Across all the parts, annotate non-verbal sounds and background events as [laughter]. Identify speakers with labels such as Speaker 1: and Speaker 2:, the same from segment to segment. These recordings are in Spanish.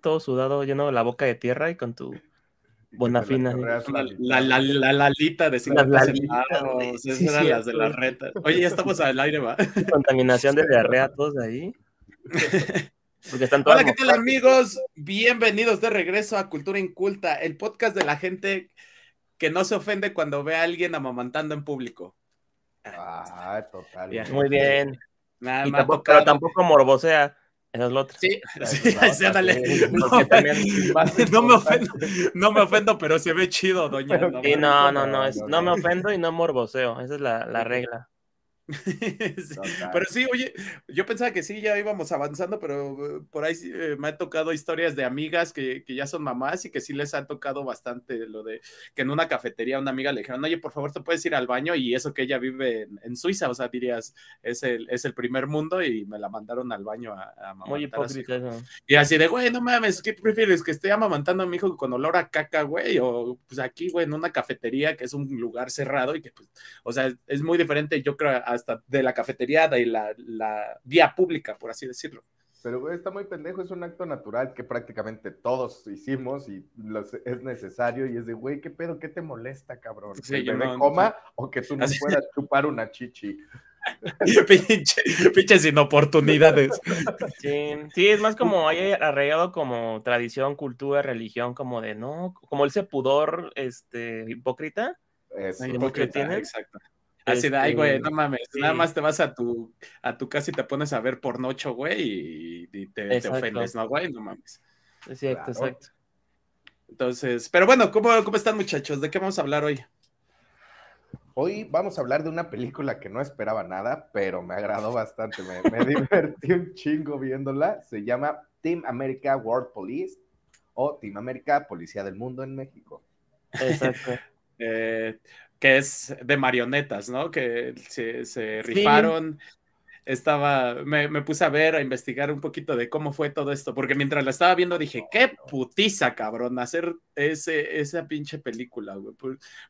Speaker 1: todo sudado, lleno de la boca de tierra y con tu [laughs] bonafina.
Speaker 2: La, la, la, lalita de 50 centavos, esas eran las de las retas. Oye, ya estamos al aire, va. [laughs]
Speaker 1: Contaminación de diarrea [laughs] todos ahí.
Speaker 2: Hola, ¿qué tal amigos? Bienvenidos de regreso a Cultura Inculta, el podcast de la gente que no se ofende cuando ve a alguien amamantando en público.
Speaker 3: Ah, total.
Speaker 1: Muy bien. Nada más tampoco, pero tampoco morbosea. Esa es la otra.
Speaker 2: Sí, sí, dale. [laughs] [laughs] No, me ofendo, no me ofendo, pero se ve chido, doña.
Speaker 1: Sí, no, no, no, no me ofendo y no morboseo. Esa es la, la regla. [laughs]
Speaker 2: Pero sí, oye, yo pensaba que sí, ya íbamos avanzando, pero eh, por ahí eh, me han tocado historias de amigas que, que, ya son mamás y que sí les ha tocado bastante lo de que en una cafetería una amiga le dijeron, oye, por favor, te puedes ir al baño y eso que ella vive en, Suiza, o sea, dirías, es el, es el primer mundo y me la mandaron al baño a, a
Speaker 1: Muy hipócrita
Speaker 2: Y así de, güey, no mames, ¿qué prefieres? ¿Que esté amamantando a mi hijo con olor a caca, güey? O pues aquí, güey, en una cafetería que es un lugar cerrado y que, pues, o sea, es muy diferente, yo creo, a hasta de la cafetería y la, la vía pública, por así decirlo.
Speaker 3: Pero, güey, está muy pendejo, es un acto natural que prácticamente todos hicimos y es necesario. Y es de, güey, ¿qué pedo? ¿Qué te molesta, cabrón? ¿Que yo me coma o que tú no puedas [laughs] chupar una chichi? [laughs]
Speaker 2: pinche, pinches inoportunidades.
Speaker 1: Sí, sí, es más como hay arraigado como tradición, cultura, religión, como de no, como ese pudor este hipócrita.
Speaker 2: Es hipócrita, exacto. Así de, ay, güey, no este, mames, nada más te vas a tu, a tu casa y te pones a ver pornocho, güey, y, te, te, ofendes, ¿no, güey? No mames.
Speaker 1: Exacto, exacto.
Speaker 2: Entonces, pero bueno, ¿cómo, ¿cómo están, muchachos? ¿De qué vamos a hablar hoy?
Speaker 3: Hoy vamos a hablar de una película que no esperaba nada, pero me agradó bastante, me, me [laughs] divertí un chingo viéndola. Se llama Team America World Police o Team America Policía del Mundo en México.
Speaker 1: Exacto. [laughs]
Speaker 2: eh, que es de marionetas, ¿no? Que se, rifaron. Estaba, me, puse a ver, a investigar un poquito de cómo fue todo esto, porque mientras la estaba viendo dije, qué putiza, cabrón, hacer ese, esa pinche película, güey.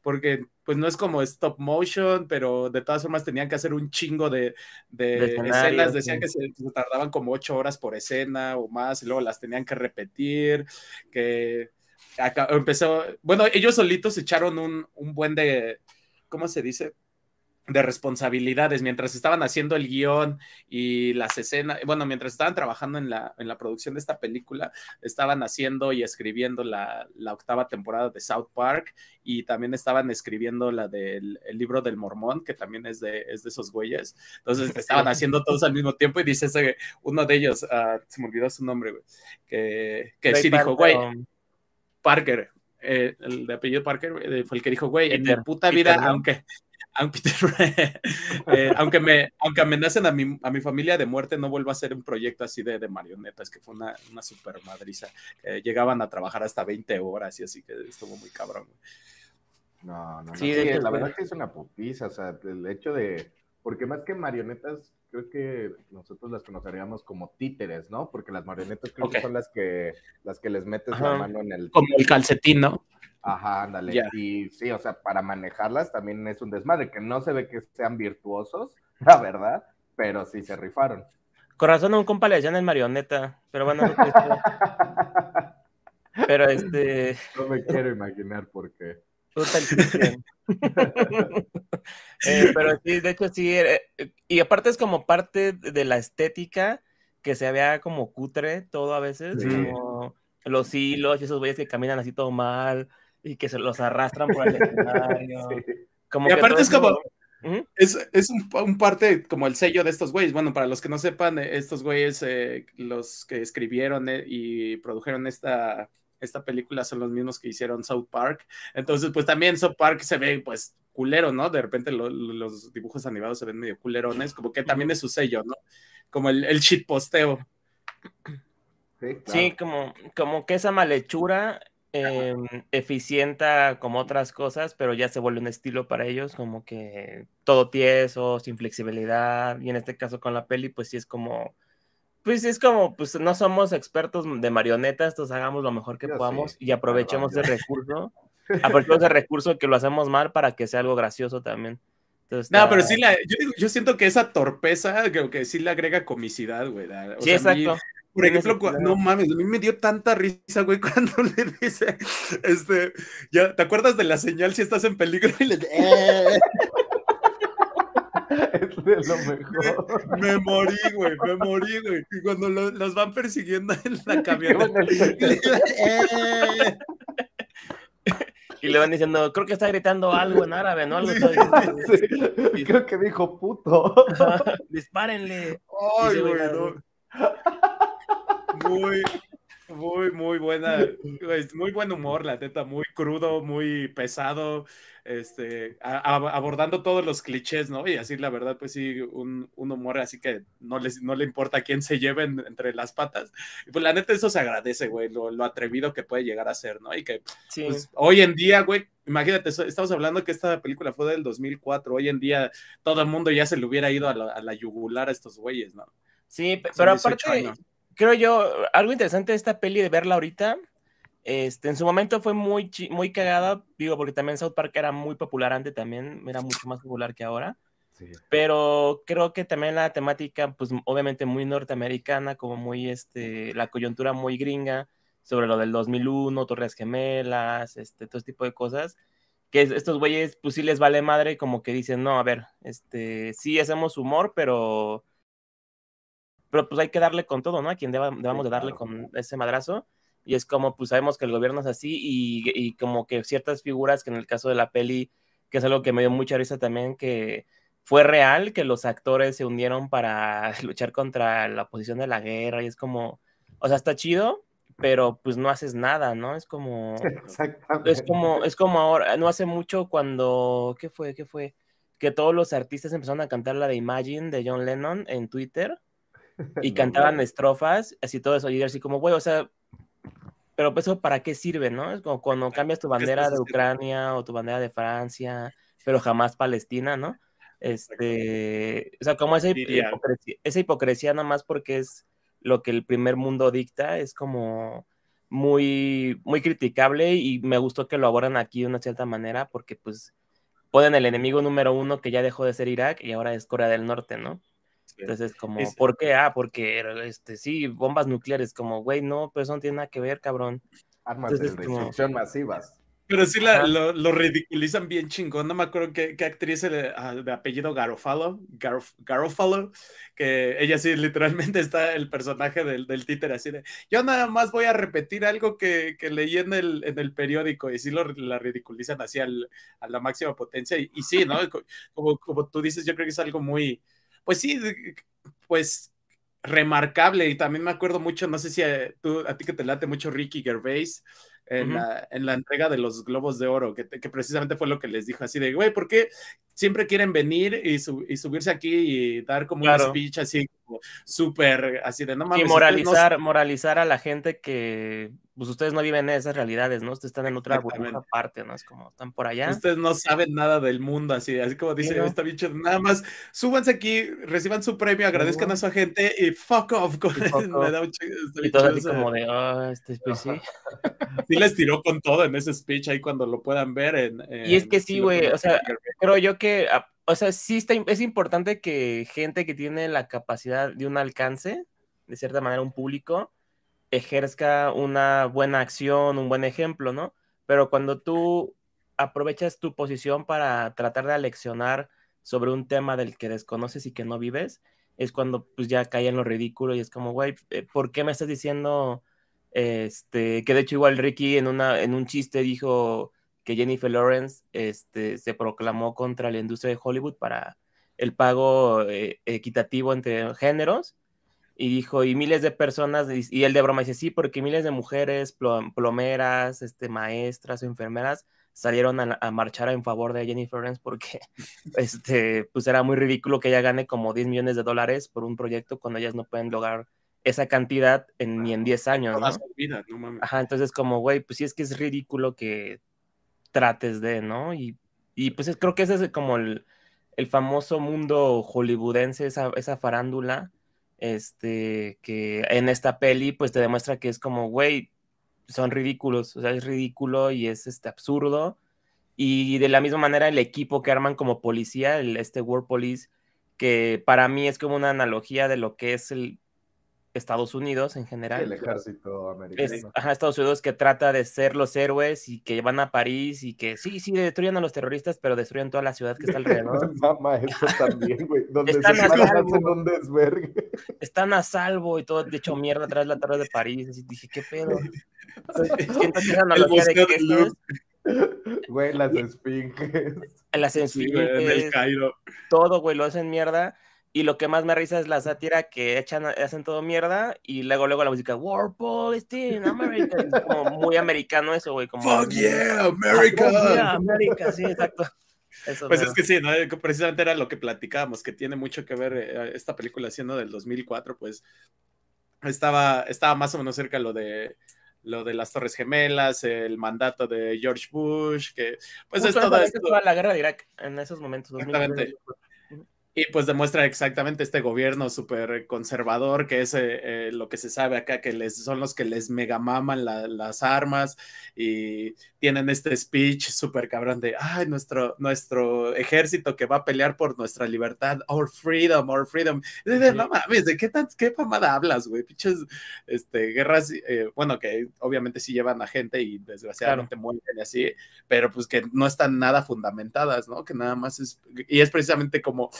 Speaker 2: Porque, pues no es como stop motion, pero de todas formas tenían que hacer un chingo de, escenas. Decían que se, tardaban como ocho horas por escena o más, y luego las tenían que repetir, que empezó, bueno, ellos solitos echaron un, un buen de, ¿cómo se dice? de responsabilidades mientras estaban haciendo el guion y las escenas, bueno, mientras estaban trabajando en la, en la producción de esta película, estaban haciendo y escribiendo la, la octava temporada de South Park y también estaban escribiendo la del el libro del mormón, que también es de, es de esos güeyes. Entonces estaban haciendo todos al mismo tiempo y dice ese, uno de ellos, uh, se me olvidó su nombre, güey, que, que sí dijo, güey. Parker, eh, el de apellido Parker, eh, fue el que dijo, güey, en mi puta vida, aunque, aunque, [laughs] eh, aunque, me, aunque amenacen a mi, a mi familia de muerte, no vuelvo a hacer un proyecto así de, de marionetas, que fue una, una super madriza. llegaban a trabajar hasta 20 horas y así que estuvo muy cabrón.
Speaker 3: No, no, no. Sí, la verdad que es una putiza, o sea, el hecho de, porque más que marionetas, creo que nosotros las conoceríamos como títeres, ¿no? Porque las marionetas creo que son las que, las que les metes la mano en el...
Speaker 2: Como el calcetín, ¿no?
Speaker 3: Ajá, ándale. Y sí, o sea, para manejarlas también es un desmadre, que no se ve que sean virtuosos, [laughs] la verdad, pero sí se rifaron.
Speaker 1: Corazón a un compa le decían el marioneta, pero bueno. [laughs] pero este...
Speaker 3: No me quiero imaginar por qué. [laughs]
Speaker 1: Eh, pero sí, de hecho sí, eh, y aparte es como parte de la estética que se vea como cutre todo a veces, como los hilos y esos güeyes que caminan así todo mal y que se los arrastran por el [laughs] escenario.
Speaker 2: y aparte es como, es, es un, parte como el sello de estos güeyes. Bueno, para los que no sepan, eh, estos güeyes, los que escribieron y produjeron esta esta película son los mismos que hicieron South Park. Entonces, pues también South Park se ve, pues, culero, ¿no? De repente los dibujos animados se ven medio culerones, como que también es su sello, ¿no? Como el, el shitposteo.
Speaker 1: Sí, como, como que esa malhechura eh, eficienta como otras cosas, pero ya se vuelve un estilo para ellos, como que todo tieso, sin flexibilidad, y en este caso con la peli, pues sí es como pues es como, pues no somos expertos de marionetas, entonces hagamos lo mejor que podamos y aprovechemos ese recurso. [laughs] Aprovechemos ese recurso que lo hacemos mal para que sea algo gracioso también.
Speaker 2: no, pero sí, la, yo, siento que esa torpeza, creo que sí le agrega comicidad, güey.
Speaker 1: sí, exacto.
Speaker 2: por ejemplo, no mames, a mí me dio tanta risa, güey, [laughs] cuando le dice, este, ya, ¿te acuerdas de la señal si estás en peligro? [laughs] Y le eh". [laughs]
Speaker 3: Es lo mejor. [laughs]
Speaker 2: Me, morí, güey, me morí, güey. Y cuando los van persiguiendo en la [laughs] camioneta.
Speaker 1: Y le van diciendo, creo que está gritando algo en árabe, ¿no? Algo
Speaker 3: Creo que dijo puto.
Speaker 1: Dispárenle.
Speaker 2: Ay, güey, Muy, muy, muy buena, muy buen humor, la teta, muy crudo, muy pesado, este, abordando todos los clichés, ¿no? Y así la verdad, pues sí, un, humor así que no, les, no le importa a quién se lleven entre las patas. Y pues la neta eso se agradece, güey, lo, atrevido que puede llegar a ser, ¿no? Y que pues, hoy en día, güey, imagínate, estamos hablando que esta película fue del 2004, hoy en día todo el mundo ya se le hubiera ido a la, yugular a estos güeyes, ¿no?
Speaker 1: Sí, pero aparte creo yo, algo interesante de esta peli de verla ahorita, este, en su momento fue muy, muy cagada, digo, porque también South Park era muy popular antes también, era mucho más popular que ahora. Pero creo que también la temática, pues obviamente muy norteamericana, como muy, este, la coyuntura muy gringa, sobre lo del 2001, Torres Gemelas, este, todo este tipo de cosas, que estos güeyes, pues sí les vale madre, como que dicen, no, a ver, este, sí hacemos humor, pero pero pues hay que darle con todo, ¿no? A quien debamos de darle con ese madrazo. Y es como, pues sabemos que el gobierno es así y, como que ciertas figuras, que en el caso de la peli, que es algo que me dio mucha risa también, que fue real, que los actores se unieron para [laughs] luchar contra la oposición de la guerra y es como, o sea, está chido, pero pues no haces nada, ¿no? Es como, [laughs] Exactamente. es como, es como ahora, no hace mucho cuando, ¿qué fue? ¿Qué fue? Que todos los artistas empezaron a cantar la de Imagine de John Lennon en Twitter y [laughs] cantaban estrofas, así todo eso, y así como, güey, o sea, pero pues eso para qué sirve, ¿no? Es como cuando cambias tu bandera de Ucrania o tu bandera de Francia, pero jamás Palestina, ¿no? Este, o sea, como esa hipocresía, esa hipocresía nada más porque es lo que el primer mundo dicta, es como muy, muy criticable y me gustó que lo abordan aquí de una cierta manera porque pues ponen el enemigo número uno que ya dejó de ser Irak y ahora es Corea del Norte, ¿no? Entonces, como, ¿por qué? Ah, porque, este, sí, bombas nucleares, como, güey, no, pero eso no tiene nada que ver, cabrón.
Speaker 3: Armas de destrucción masivas.
Speaker 2: Pero sí lo, ridiculizan bien chingón. No me acuerdo qué, actriz de, ah, de, apellido Garofalo, Garofalo, que ella sí literalmente está el personaje del, del títer así de, yo nada más voy a repetir algo que, que leí en el, en el periódico y sí lo, la ridiculizan así a la máxima potencia. Y, y sí, ¿no? Como, como tú dices, yo creo que es algo muy, pues sí, pues remarcable. Y también me acuerdo mucho, no sé si a, tú, a ti que te late mucho Ricky Gervais. En, la, en la entrega de los Globos de Oro, que, que, precisamente fue lo que les dijo así de, güey, ¿por qué siempre quieren venir y, y subirse aquí y dar como un speech así súper, así de no mames?
Speaker 1: Y moralizar, moralizar a la gente que pues ustedes no viven esas realidades, ¿no? Ustedes están en otra parte, ¿no? Es como, están por allá.
Speaker 2: Ustedes no saben nada del mundo, así, así como dice esta bicho, nada más súbanse aquí, reciban su premio, agradezcan a su gente y fuck off. Con, [laughs]
Speaker 1: Me da y todo así como de, oh, este pues sí.
Speaker 2: sí les tiró con todo en ese speech ahí cuando lo puedan ver. En,
Speaker 1: y es que sí, güey, o sea, creo yo que, ah, o sea, sí está, es importante que gente que tiene la capacidad de un alcance, de cierta manera un público, ejerzca una buena acción, un buen ejemplo, ¿no? Pero cuando tú aprovechas tu posición para tratar de aleccionar sobre un tema del que desconoces y que no vives, es cuando pues ya cae en lo ridículo y es como, güey, eh, ¿por qué me estás diciendo este, que de hecho igual Ricky en, una, en un chiste dijo que Jennifer Lawrence este, se proclamó contra la industria de Hollywood para el pago eh, equitativo entre géneros y dijo, y miles de personas, y él de broma dice, sí, porque miles de mujeres, plomeras, este, maestras, enfermeras, salieron a, marchar en favor de Jennifer Lawrence porque [laughs] este, pues era muy ridículo que ella gane como 10 millones de dólares por un proyecto cuando ellas no pueden lograr esa cantidad en, ni en 10 años. ¿no? Ajá, entonces como, güey, pues sí es que es ridículo que trates de, ¿no? Y, y pues creo que ese es como el, el famoso mundo hollywoodense, esa, esa farándula este, que en esta peli, pues te demuestra que es como, güey, son ridículos, o sea, es ridículo y es este, absurdo. Y de la misma manera el equipo que arman como policía, el, este World Police, que para mí es como una analogía de lo que es el Estados Unidos en general.
Speaker 3: El ejército americano.
Speaker 1: ajá, Estados Unidos que trata de ser los héroes y que van a París y que sí, sí, destruyen a los terroristas, pero destruyen toda la ciudad que está [laughs] alrededor.
Speaker 3: Mamá, eso también, güey. Donde están se a salvo. un desvergue.
Speaker 1: Están a salvo y todo de hecho mierda atrás de la torre de París. Así dije, ¿qué pedo? Siento que analogía de
Speaker 3: que Güey, las esfinges.
Speaker 1: Las esfinges. En el Cairo. Todo, güey, lo hacen mierda y lo que más me risa es la sátira que echan, hacen todo mierda y luego, luego la música War Police America. Es como muy americano eso, güey. Como,
Speaker 2: Fuck yeah, America. Fuck
Speaker 1: yeah, America, sí, exacto.
Speaker 2: pues es que sí, ¿no? precisamente era lo que platicábamos, que tiene mucho que ver eh, esta película siendo del 2004, pues estaba, estaba más o menos cerca lo de lo de las Torres Gemelas, el mandato de George Bush, que pues es todo esto.
Speaker 1: la guerra de Irak en esos momentos.
Speaker 2: Exactamente. Y pues demuestra exactamente este gobierno súper conservador, que es eh, eh, lo que se sabe acá, que les, son los que les megamaman las armas y tienen este speech súper cabrón de, ay, nuestro, nuestro ejército que va a pelear por nuestra libertad, our freedom, our freedom. no mames, ¿de qué, tan, qué famada hablas, güey? Pinches este, guerras, eh, bueno, que obviamente sí llevan a gente y desgraciadamente mueren y así, pero pues que no están nada fundamentadas, ¿no? Que nada más es, y es precisamente como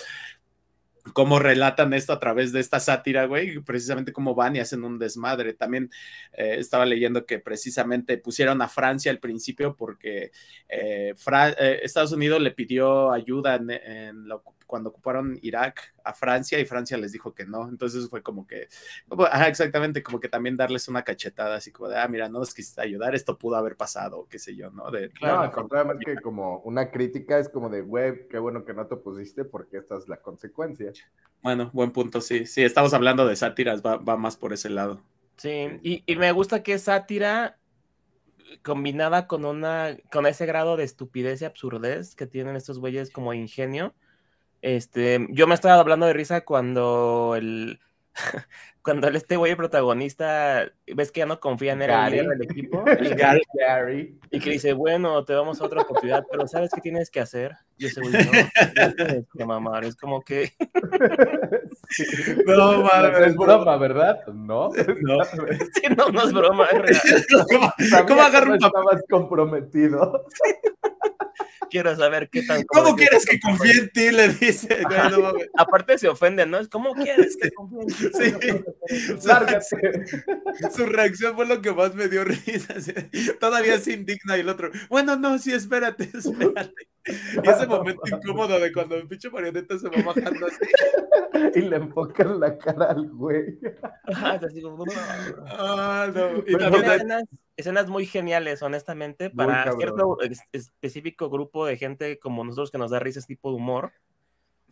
Speaker 2: cómo relatan esto a través de esta sátira, güey, precisamente cómo van y hacen un desmadre. También eh, estaba leyendo que precisamente pusieron a Francia al principio porque eh, eh, Estados Unidos le pidió ayuda en, la cuando ocuparon Irak a Francia y Francia les dijo que no. Entonces fue como que, exactamente, como que también darles una cachetada, así como de, ah, mira, no nos quisiste ayudar, esto pudo haber pasado, qué sé yo, ¿no? De,
Speaker 3: claro, no, que como una crítica es como de, güey, qué bueno que no te pusiste porque esta es la consecuencia.
Speaker 2: Bueno, buen punto, sí. Sí, estamos hablando de sátiras, va, más por ese lado.
Speaker 1: Sí, y, y me gusta que es sátira combinada con una con ese grado de estupidez y absurdez que tienen estos güeyes como ingenio este, yo me estaba hablando de risa cuando el [laughs] cuando este güey protagonista ves que ya no confía en él el del equipo. [laughs] Y, Gary, y que dice bueno te damos otra oportunidad pero sabes qué tienes que hacer y ese güey no, tienes que mamar es como que [laughs]
Speaker 3: no madre, es broma verdad no. [laughs]
Speaker 1: No. No, no es broma es real.
Speaker 3: ¿cómo, ¿cómo agarro un estabas comprometido.
Speaker 1: Quiero saber qué tan.
Speaker 2: ¿Cómo quieres que confíe en ti? Le dice.
Speaker 1: Aparte se ofende, ¿no? ¿Cómo quieres que confíe en ti?
Speaker 2: Sí. [laughs] Su reacción fue lo que más me dio risa. Todavía se indigna y el otro, bueno, no, sí, espérate, [laughs] espérate. Y ese momento incómodo de cuando el pinche marioneta se va bajando así. [laughs]
Speaker 3: Y le enfocan la cara al güey.
Speaker 2: Ah, no.
Speaker 1: Y también escenas muy geniales, honestamente, para cierto específico grupo de gente como nosotros que nos da risa ese tipo de humor.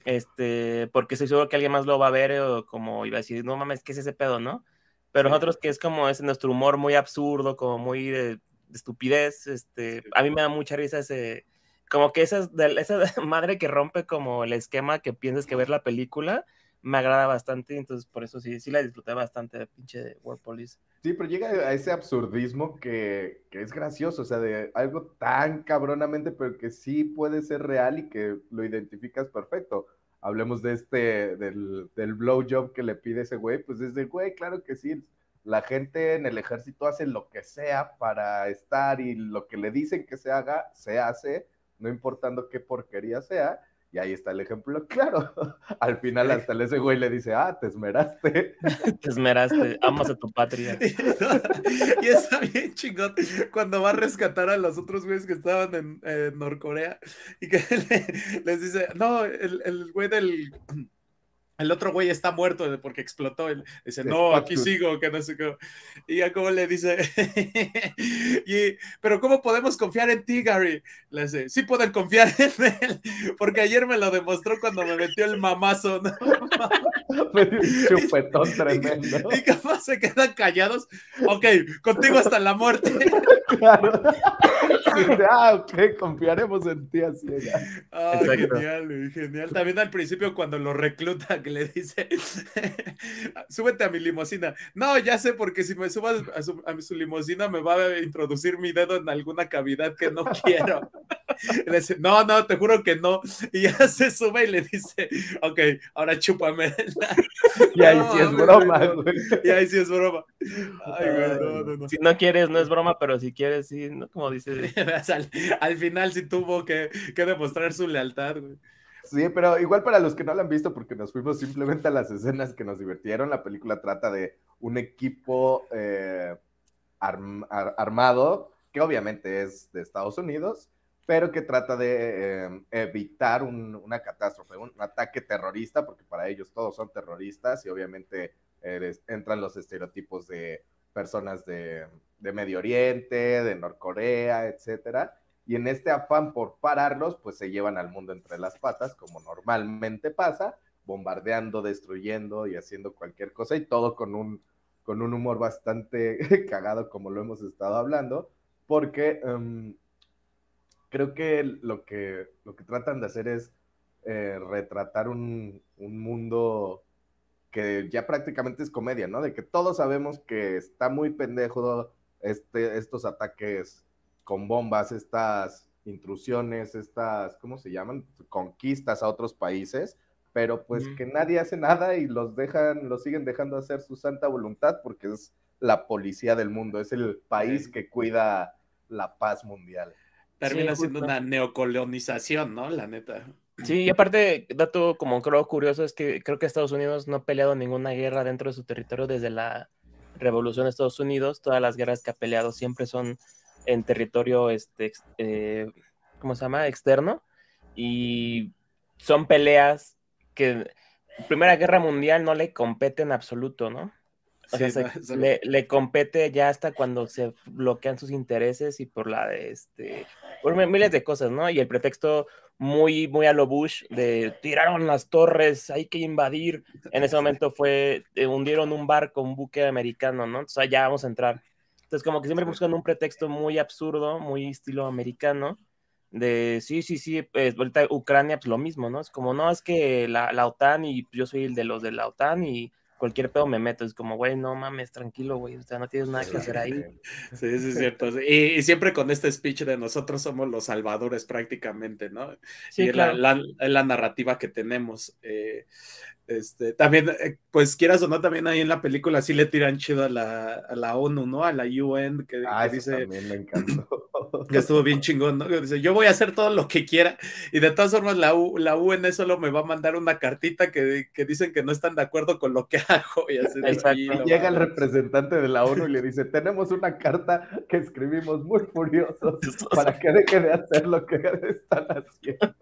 Speaker 1: Este, porque estoy seguro que alguien más lo va a ver o como iba a decir, no mames, ¿qué es ese pedo, no? Pero nosotros que es como es nuestro humor muy absurdo, como muy de, estupidez, este, a mí me da mucha risa ese, como que esa, esa [laughs] madre que rompe como el esquema que piensas que ver la película, me agrada bastante, entonces por eso sí, sí la disfruté bastante de pinche World Police.
Speaker 3: Sí, pero llega a ese absurdismo que, que, es gracioso, o sea, de algo tan cabronamente, pero que sí puede ser real y que lo identificas perfecto. Hablemos de este, del, del blowjob que le pide ese güey, pues desde güey, claro que sí, la gente en el ejército hace lo que sea para estar y lo que le dicen que se haga, se hace, no importando qué porquería sea, y ahí está el ejemplo [laughs] claro. Al final hasta ese güey le dice, ah, te esmeraste. [laughs]
Speaker 1: Te esmeraste, amas a tu patria. [laughs]
Speaker 2: y está bien chingón cuando va a rescatar a los otros güeyes que estaban en, en Norcorea y que les dice, no, el, el güey del el otro güey está muerto porque explotó. Él dice, no, aquí sigo, que no sé qué. Y ya como le dice, [laughs] y, pero ¿cómo podemos confiar en ti, Gary? Le dice, sí pueden confiar [laughs] en él, porque ayer me lo demostró cuando me metió el mamazo. ¿no? [laughs]
Speaker 3: un chupetón tremendo.
Speaker 2: Y, capaz se quedan callados. Ok, contigo hasta la muerte.
Speaker 3: claro. [laughs] ah, ok, confiaremos en ti así.
Speaker 2: Ah, genial, genial. También al principio cuando lo recluta que le dice, [laughs] súbete a mi limusina. No, ya sé, porque si me subas a su, a su limusina me va a introducir mi dedo en alguna cavidad que no [laughs] quiero. no, no, te juro que no. Y ya se sube y le dice, ok, ahora chúpame.
Speaker 3: y ahí sí es broma, güey.
Speaker 2: Y ahí sí es broma. Ay, güey, no, no, no.
Speaker 1: Si no quieres, no es broma, pero si quieres, sí, ¿no? Como dice.
Speaker 2: Al, al, final sí tuvo que, que demostrar su lealtad, güey.
Speaker 3: Sí, pero igual para los que no la han visto, porque nos fuimos simplemente a las escenas que nos divirtieron, la película trata de un equipo eh, armado, que obviamente es de Estados Unidos, pero que trata de eh, evitar una catástrofe, un ataque terrorista, porque para ellos todos son terroristas y obviamente entran los estereotipos de personas de, de Medio Oriente, de Norcorea, etcétera y en este afán por pararlos, pues se llevan al mundo entre las patas, como normalmente pasa, bombardeando, destruyendo y haciendo cualquier cosa, y todo con un, con un humor bastante [laughs] cagado, como lo hemos estado hablando, porque em, creo que lo, que lo que tratan de hacer es eh, retratar un, un mundo que ya prácticamente es comedia, ¿no? De que todos sabemos que está muy pendejo este, estos ataques con bombas, estas intrusiones, estas, ¿cómo se llaman? Conquistas a otros países, pero pues que nadie hace nada y los dejan, los siguen dejando hacer su santa voluntad porque es la policía del mundo, es el país que cuida la paz mundial.
Speaker 2: Termina siendo una neocolonización, ¿no? La neta.
Speaker 1: Sí, y aparte, dato como creo curioso es que creo que Estados Unidos no ha peleado ninguna guerra dentro de su territorio desde la revolución de Estados Unidos. Todas las guerras que ha peleado siempre son en territorio, este, eh, ¿cómo se llama? Externo. Y son peleas que Primera Guerra Mundial no le compete en absoluto, ¿no? O sea, Le, le, compete ya hasta cuando se bloquean sus intereses y por la de este, por miles de cosas, ¿no? Y el pretexto muy, muy a lo Bush de tiraron las torres, hay que invadir. En ese momento fue, eh, hundieron un barco, un buque americano, ¿no? Entonces ya vamos a entrar. Entonces, como que siempre buscan un pretexto muy absurdo, muy estilo americano, de sí, sí, sí, pues ahorita Ucrania, pues lo mismo, ¿no? Es como, no, es que la, la OTAN y yo soy el de los de la OTAN y cualquier pedo me meto. Es como, güey, no mames, tranquilo, güey. O sea, no tienes nada que hacer ahí. [laughs]
Speaker 2: Sí, sí, es cierto. Y, y, siempre con este speech de nosotros somos los salvadores prácticamente, ¿no? Sí, y claro. la, la, la, narrativa que tenemos. Eh, este, también, eh, pues quieras o no, también ahí en la película sí le tiran chido a la, a la ONU, ¿no? A la UN, que,
Speaker 3: ah,
Speaker 2: que dice.
Speaker 3: También me encantó. [laughs]
Speaker 2: Que estuvo bien chingón, ¿no? Que dice, yo voy a hacer todo lo que quiera, y de todas formas, la, U, la UN solo me va a mandar una cartita que, que dicen que no están de acuerdo con lo que [laughs] hago. Y, así,
Speaker 3: y llega el representante de la ONU y le dice: Tenemos una carta que escribimos muy furiosos [laughs] para que deje de hacer lo que están haciendo.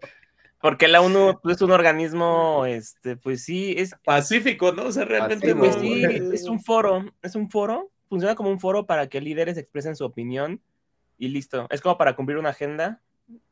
Speaker 1: Porque la ONU pues, es un organismo, este, pues sí, es
Speaker 2: pacífico, ¿no? O sea, realmente
Speaker 1: pues, sí, es un foro, es un foro, funciona como un foro para que líderes expresen su opinión y listo. Es como para cumplir una agenda,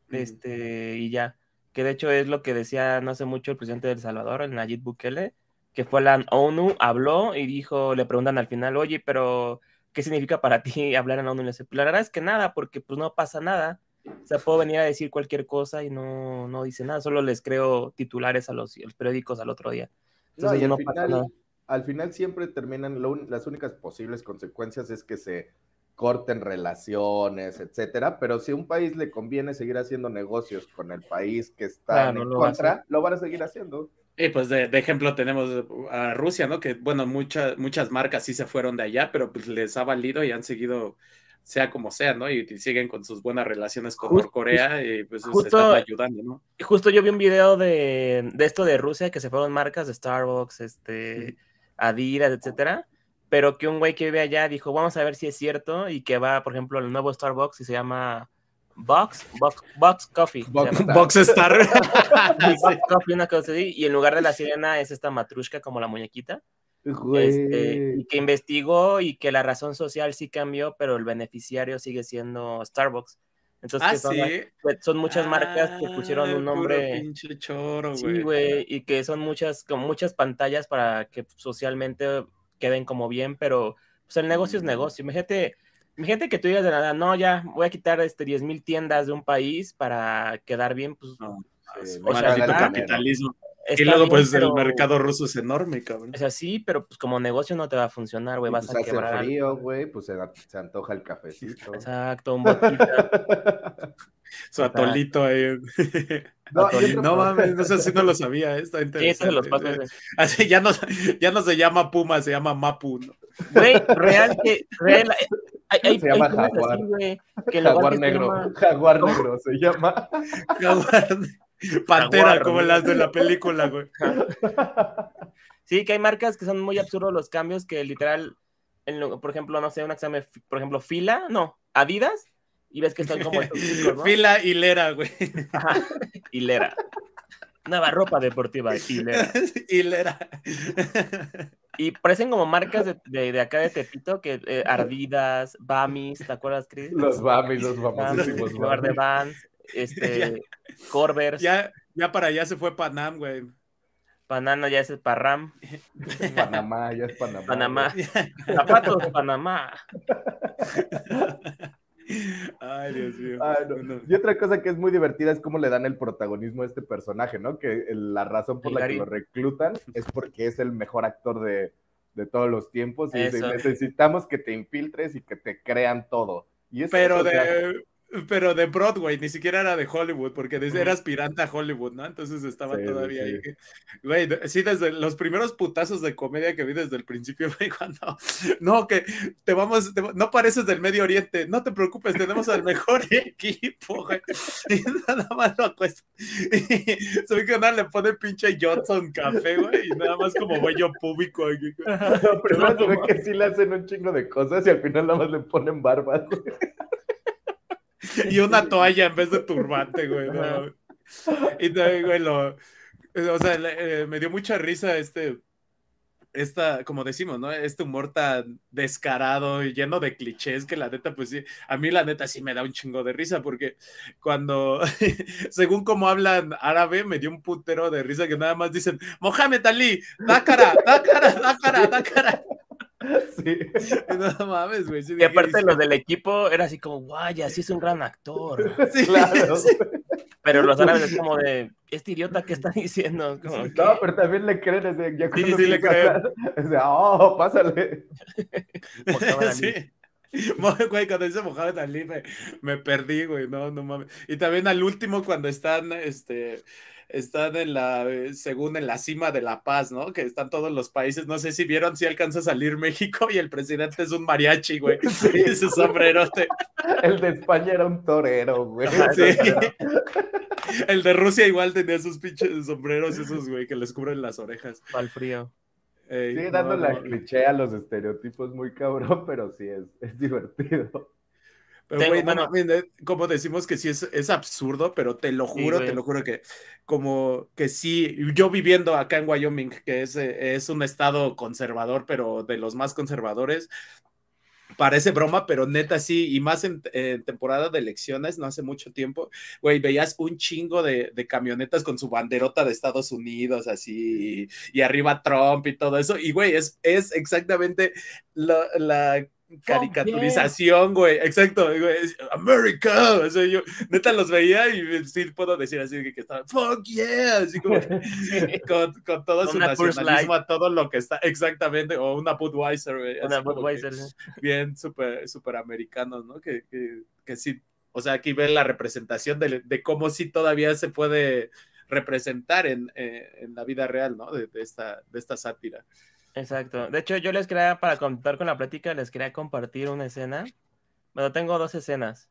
Speaker 1: este, y ya. Que de hecho es lo que decía no hace mucho el presidente de El Salvador, el Nayib Bukele, que fue la ONU, habló y dijo, le preguntan al final, oye, pero ¿qué significa para ti [laughs] hablar en la ONU? Y le dice, la verdad es que nada, porque pues no pasa nada o sea, puedo venir a decir cualquier cosa y no, no dice nada, solo les creo titulares a los, los periódicos al otro día.
Speaker 3: Entonces, no, al, final, al, final, siempre terminan, lo, las únicas posibles consecuencias es que se corten relaciones, etcétera, pero si a un país le conviene seguir haciendo negocios con el país que está en contra, lo van a seguir haciendo.
Speaker 2: Y pues de, de, ejemplo tenemos a Rusia, ¿no? Que bueno, muchas muchas marcas sí se fueron de allá, pero pues les ha valido y han seguido sea como sea, ¿no? Y, siguen con sus buenas relaciones con Corea y pues justo, se están ayudando, ¿no?
Speaker 1: Justo yo vi un video de, de, esto de Rusia, que se fueron marcas de Starbucks, este, Adidas, etcétera, pero que un güey que vive allá dijo, vamos a ver si es cierto, y que va, por ejemplo, al nuevo Starbucks y se llama Box, Box, Box Coffee.
Speaker 2: Box, Box Star. [laughs]
Speaker 1: Box Coffee, una cosa así, y en lugar de la sirena es esta matrushka como la muñequita. Este, y que investigó y que la razón social sí cambió, pero el beneficiario sigue siendo Starbucks. Entonces,
Speaker 2: ah,
Speaker 1: son,
Speaker 2: ¿sí?
Speaker 1: son, muchas marcas que pusieron un nombre.
Speaker 2: Pinche choro,
Speaker 1: sí, güey. Y que son muchas, con muchas pantallas para que socialmente queden como bien, pero pues el negocio es negocio. Imagínate, imagínate que tú digas de nada, no, ya voy a quitar este 10 mil tiendas de un país para quedar bien, pues. No,
Speaker 2: o sea, capitalismo y luego, pues, el mercado ruso es enorme, cabrón.
Speaker 1: O sea, sí, pero pues como negocio no te va a funcionar, güey. Vas
Speaker 3: pues,
Speaker 1: a
Speaker 3: hace
Speaker 1: quebrar.
Speaker 3: frío, güey, pues se, se antoja el cafecito.
Speaker 1: Exacto, un botita. [laughs]
Speaker 2: Su atolito ahí.
Speaker 3: No,
Speaker 2: Atolito. no mames, no sé si no lo sabía, eh, está
Speaker 1: se los
Speaker 2: interesante.
Speaker 1: paso. [laughs]
Speaker 2: Así ya no, ya no se llama Puma, se llama Mapu. ¿no?
Speaker 1: Güey, real que. Real, hay, hay,
Speaker 3: Se llama
Speaker 1: hay
Speaker 3: jaguar.
Speaker 1: así, güey. Que
Speaker 3: Jaguar negro,
Speaker 1: llama-
Speaker 3: jaguar negro se llama. [laughs]
Speaker 2: Jaguar. [laughs] Pantera, como las de la película, güey. [laughs]
Speaker 1: Sí, que hay marcas que son muy absurdos los cambios que literal, en lo- por ejemplo, no sé, un examen, por ejemplo, fila, no, Adidas, y ves que están como [laughs] estos chicos, ¿no?
Speaker 2: Fila hilera, güey.
Speaker 1: Ajá, hilera. Nueva ropa deportiva, hilera.
Speaker 2: hilera.
Speaker 1: Y parecen como marcas de, de, de acá de Tepito, que eh, Ardidas, Bamis, ¿te acuerdas, Chris?
Speaker 3: Los Bamis, los
Speaker 1: Bamis,
Speaker 3: famosísimos
Speaker 1: en lugar de
Speaker 3: Bamis.
Speaker 1: Vans, este, [laughs] Corvers,
Speaker 2: Ya, ya para allá se fue Panam, güey.
Speaker 1: Banana ya es el Parram,
Speaker 3: Panamá, ya es Panamá.
Speaker 1: Panamá, [laughs] zapatos Panamá. [laughs]
Speaker 2: Ay, Dios mío.
Speaker 3: Ay, no.
Speaker 2: Bueno,
Speaker 3: Y otra cosa que es muy divertida es cómo le dan el protagonismo a este personaje, ¿no? Que el- la razón por
Speaker 1: El
Speaker 3: la
Speaker 1: Gary.
Speaker 3: que lo reclutan es porque es el mejor actor de, de todos los tiempos y
Speaker 1: Eso.
Speaker 3: necesitamos que te infiltres y que te crean todo. Y
Speaker 2: pero
Speaker 3: eso, o sea,
Speaker 2: de pero de Broadway, ni siquiera era de Hollywood, porque desde era aspirante a Hollywood, ¿no? Entonces estaba
Speaker 3: Sí,
Speaker 2: todavía
Speaker 3: sí.
Speaker 2: ahí. [laughs] Güey, sí, desde los primeros putazos de comedia que vi desde el principio, [laughs] güey, cuando, [laughs] no, que te vamos, te- no pareces del Medio Oriente, no te preocupes, tenemos al mejor equipo, güey. Y nada más lo acuesta. Y se ve que nada le pone pinche Johnson café, güey, y nada más como vello público. aquí, güey.
Speaker 3: no, se ve que sí le hacen un chingo de cosas y al final nada más le ponen barba. güey. [laughs]
Speaker 2: y una toalla en vez de turbante, güey. no y también, güey, lo, o sea, le- eh, me dio mucha risa este, esta, como decimos, ¿no? Este humor tan descarado y lleno de clichés que la neta, pues sí, a mí la neta sí me da un chingo de risa porque cuando, [laughs] según como hablan árabe, me dio un putero de risa que nada más dicen, Mohamed Ali, da cara, da cara, da cara, da cara.
Speaker 3: Sí.
Speaker 2: Y [laughs] no mames, güey. sí
Speaker 1: Y
Speaker 2: dije,
Speaker 1: aparte los del equipo era así como, guay, así es un gran actor. [laughs]
Speaker 2: Sí,
Speaker 3: Claro.
Speaker 2: sí.
Speaker 1: Pero los árabes es como de, este idiota, ¿qué está diciendo? Como, ¿qué?
Speaker 3: No, pero también le creen desde ya cuando
Speaker 2: sí le creen.
Speaker 3: Es de, oh, pásale. [laughs]
Speaker 2: Sí. Güey, cuando dice Mohamed Ali me, me perdí, güey, no, no mames. Y también al último cuando están, este, están en la, eh, según en la cima de la paz, ¿no? Que están todos los países, no sé si vieron si alcanza a salir México y el presidente es un mariachi, güey, [laughs] y su sombrerote.
Speaker 3: El de España era un torero, güey. [laughs]
Speaker 2: Sí. El de Rusia igual tenía sus pinches sombreros esos, güey, que les cubren las orejas.
Speaker 1: Pa'l frío.
Speaker 2: Ey,
Speaker 3: Sí,
Speaker 2: no,
Speaker 3: dándole
Speaker 2: no,
Speaker 3: a cliché a los estereotipos muy cabrón, pero sí es, es divertido.
Speaker 2: Pero,
Speaker 1: Tengo-
Speaker 2: güey, no mames, como decimos que sí es, es absurdo, pero te lo juro, te lo juro que como que sí, yo viviendo acá en Wyoming, que es, eh, es un estado conservador, pero de los más conservadores, parece broma, pero neta sí, y más en, en temporada de elecciones, no hace mucho tiempo, güey, veías un chingo de, de camionetas con su banderota de Estados Unidos, así, y, y arriba Trump y todo eso, y güey, es, es exactamente la, la caricaturización, güey, exacto, güey, America, o sea, yo neta los veía y sí puedo decir así que, que estaba, fuck yeah, así como [laughs] con, con todo su
Speaker 1: Una
Speaker 2: nacionalismo a todo lo que está, exactamente, o una Budweiser, güey,
Speaker 1: Una Budweiser.
Speaker 2: bien súper super americanos, ¿no? Que, que, que sí, o sea, aquí ven la representación de, de cómo sí todavía se puede representar en, eh, en la vida real, ¿no? De, de esta, de esta sátira.
Speaker 1: Exacto. De hecho, yo les quería, para contar con la plática, les quería compartir una escena. Bueno, tengo dos escenas.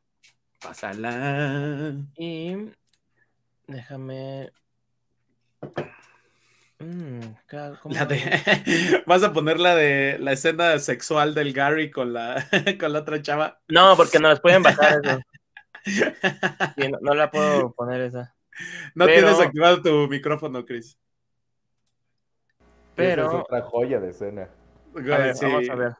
Speaker 2: Pásala.
Speaker 1: Y déjame. Mm, ca- ¿cómo?
Speaker 2: La de, [laughs] vas a poner la de la escena sexual del Gary con la, [laughs] con la otra chava.
Speaker 1: No, porque no les pueden bajar eso. [laughs] Sí, no, no la puedo poner esa.
Speaker 2: No
Speaker 1: Pero-
Speaker 2: tienes activado tu micrófono, Chris.
Speaker 3: Esa es
Speaker 1: Pero,
Speaker 3: otra joya de escena.
Speaker 1: a ver,
Speaker 2: Sí.
Speaker 1: vamos a ver.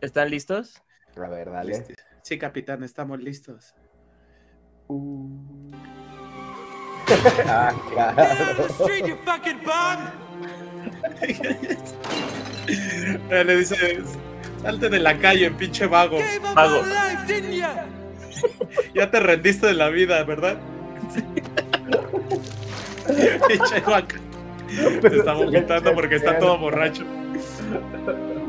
Speaker 1: ¿Están listos?
Speaker 3: A ver, dale.
Speaker 2: Listo. Sí, capitán, estamos listos.
Speaker 3: Ah, claro. [laughs]
Speaker 2: Eh, Le dice, salte de la calle, pinche vago.
Speaker 1: Vago. [laughs]
Speaker 2: Ya te rendiste de la vida, ¿verdad? [laughs] [laughs] Se está vomitando porque está todo borracho. [laughs]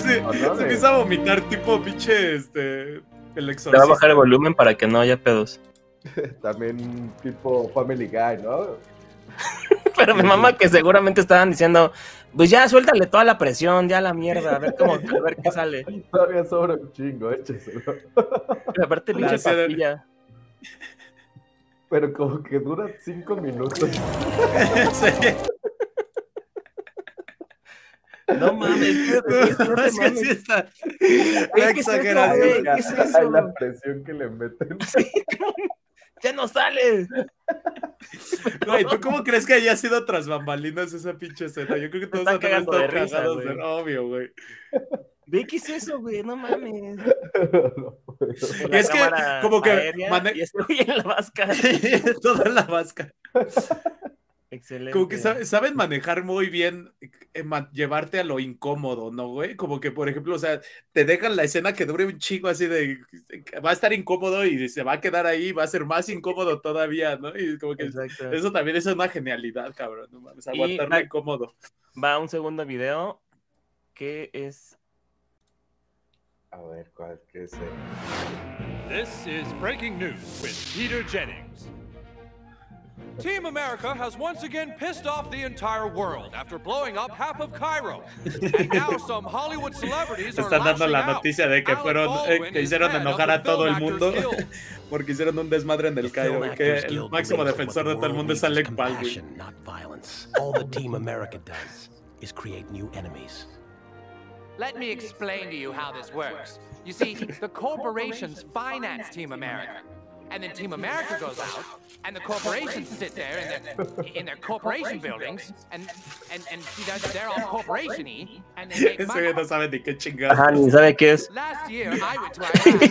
Speaker 2: se, empieza a vomitar tipo pinche este el exorcista.
Speaker 1: Te va a bajar el volumen para que no haya pedos. [laughs]
Speaker 3: También tipo Family Guy, ¿no?
Speaker 1: Pero mi mamá que seguramente estaban diciendo, pues ya suéltale toda la presión, ya la mierda, a ver cómo, a ver qué sale.
Speaker 3: Todavía sobra un chingo, écheselo.
Speaker 1: aparte pinche pastilla.
Speaker 3: Pero como que dura cinco minutos. [laughs]
Speaker 1: No mames, no, es que sí está. La
Speaker 3: exageración. Es eso, la presión que le meten. [laughs]
Speaker 1: ya no sale.
Speaker 2: Güey, ¿tú cómo crees que haya sido tras bambalinas esa pinche escena? Yo creo que todos han estado cagados de obvio, güey.
Speaker 1: Ve qué es eso, güey, no mames. [laughs]
Speaker 2: es que, como que.
Speaker 1: Y estoy en la vasca. [laughs]
Speaker 2: Toda en la vasca. Excelente. Como que saben manejar muy bien, eh, llevarte a lo incómodo, ¿no, güey? Como que, por ejemplo, o sea, te dejan la escena que dure un chico así de, va a estar incómodo y se va a quedar ahí, va a ser más incómodo todavía, ¿no? Y como que eso también es una genialidad, cabrón, ¿no? aguantarlo incómodo.
Speaker 1: Va un segundo video que es...
Speaker 3: A ver, ¿cuál que es?
Speaker 4: This is breaking news with Peter Jennings. Team America has once again pissed off the entire world after blowing up half of Cairo. And now [laughs] some Hollywood celebrities
Speaker 2: Están dando la noticia de que fueron eh, que hicieron enojar a todo el mundo [laughs] porque hicieron un desmadre en el Cairo y que el máximo defensor de todo el mundo es Alec Baldwin. All the Team America does is create new enemies.
Speaker 5: Let me explain to you how this works. You see, the corporations finance Team America. And then Team America goes out, and the corporations sit there in their, in their corporation buildings, and, and, and see, they're, they're all corporation-y, and they make money.
Speaker 2: no sabe ni qué chingada.
Speaker 1: Ajá, ni sabe qué es.
Speaker 5: Last year, I went to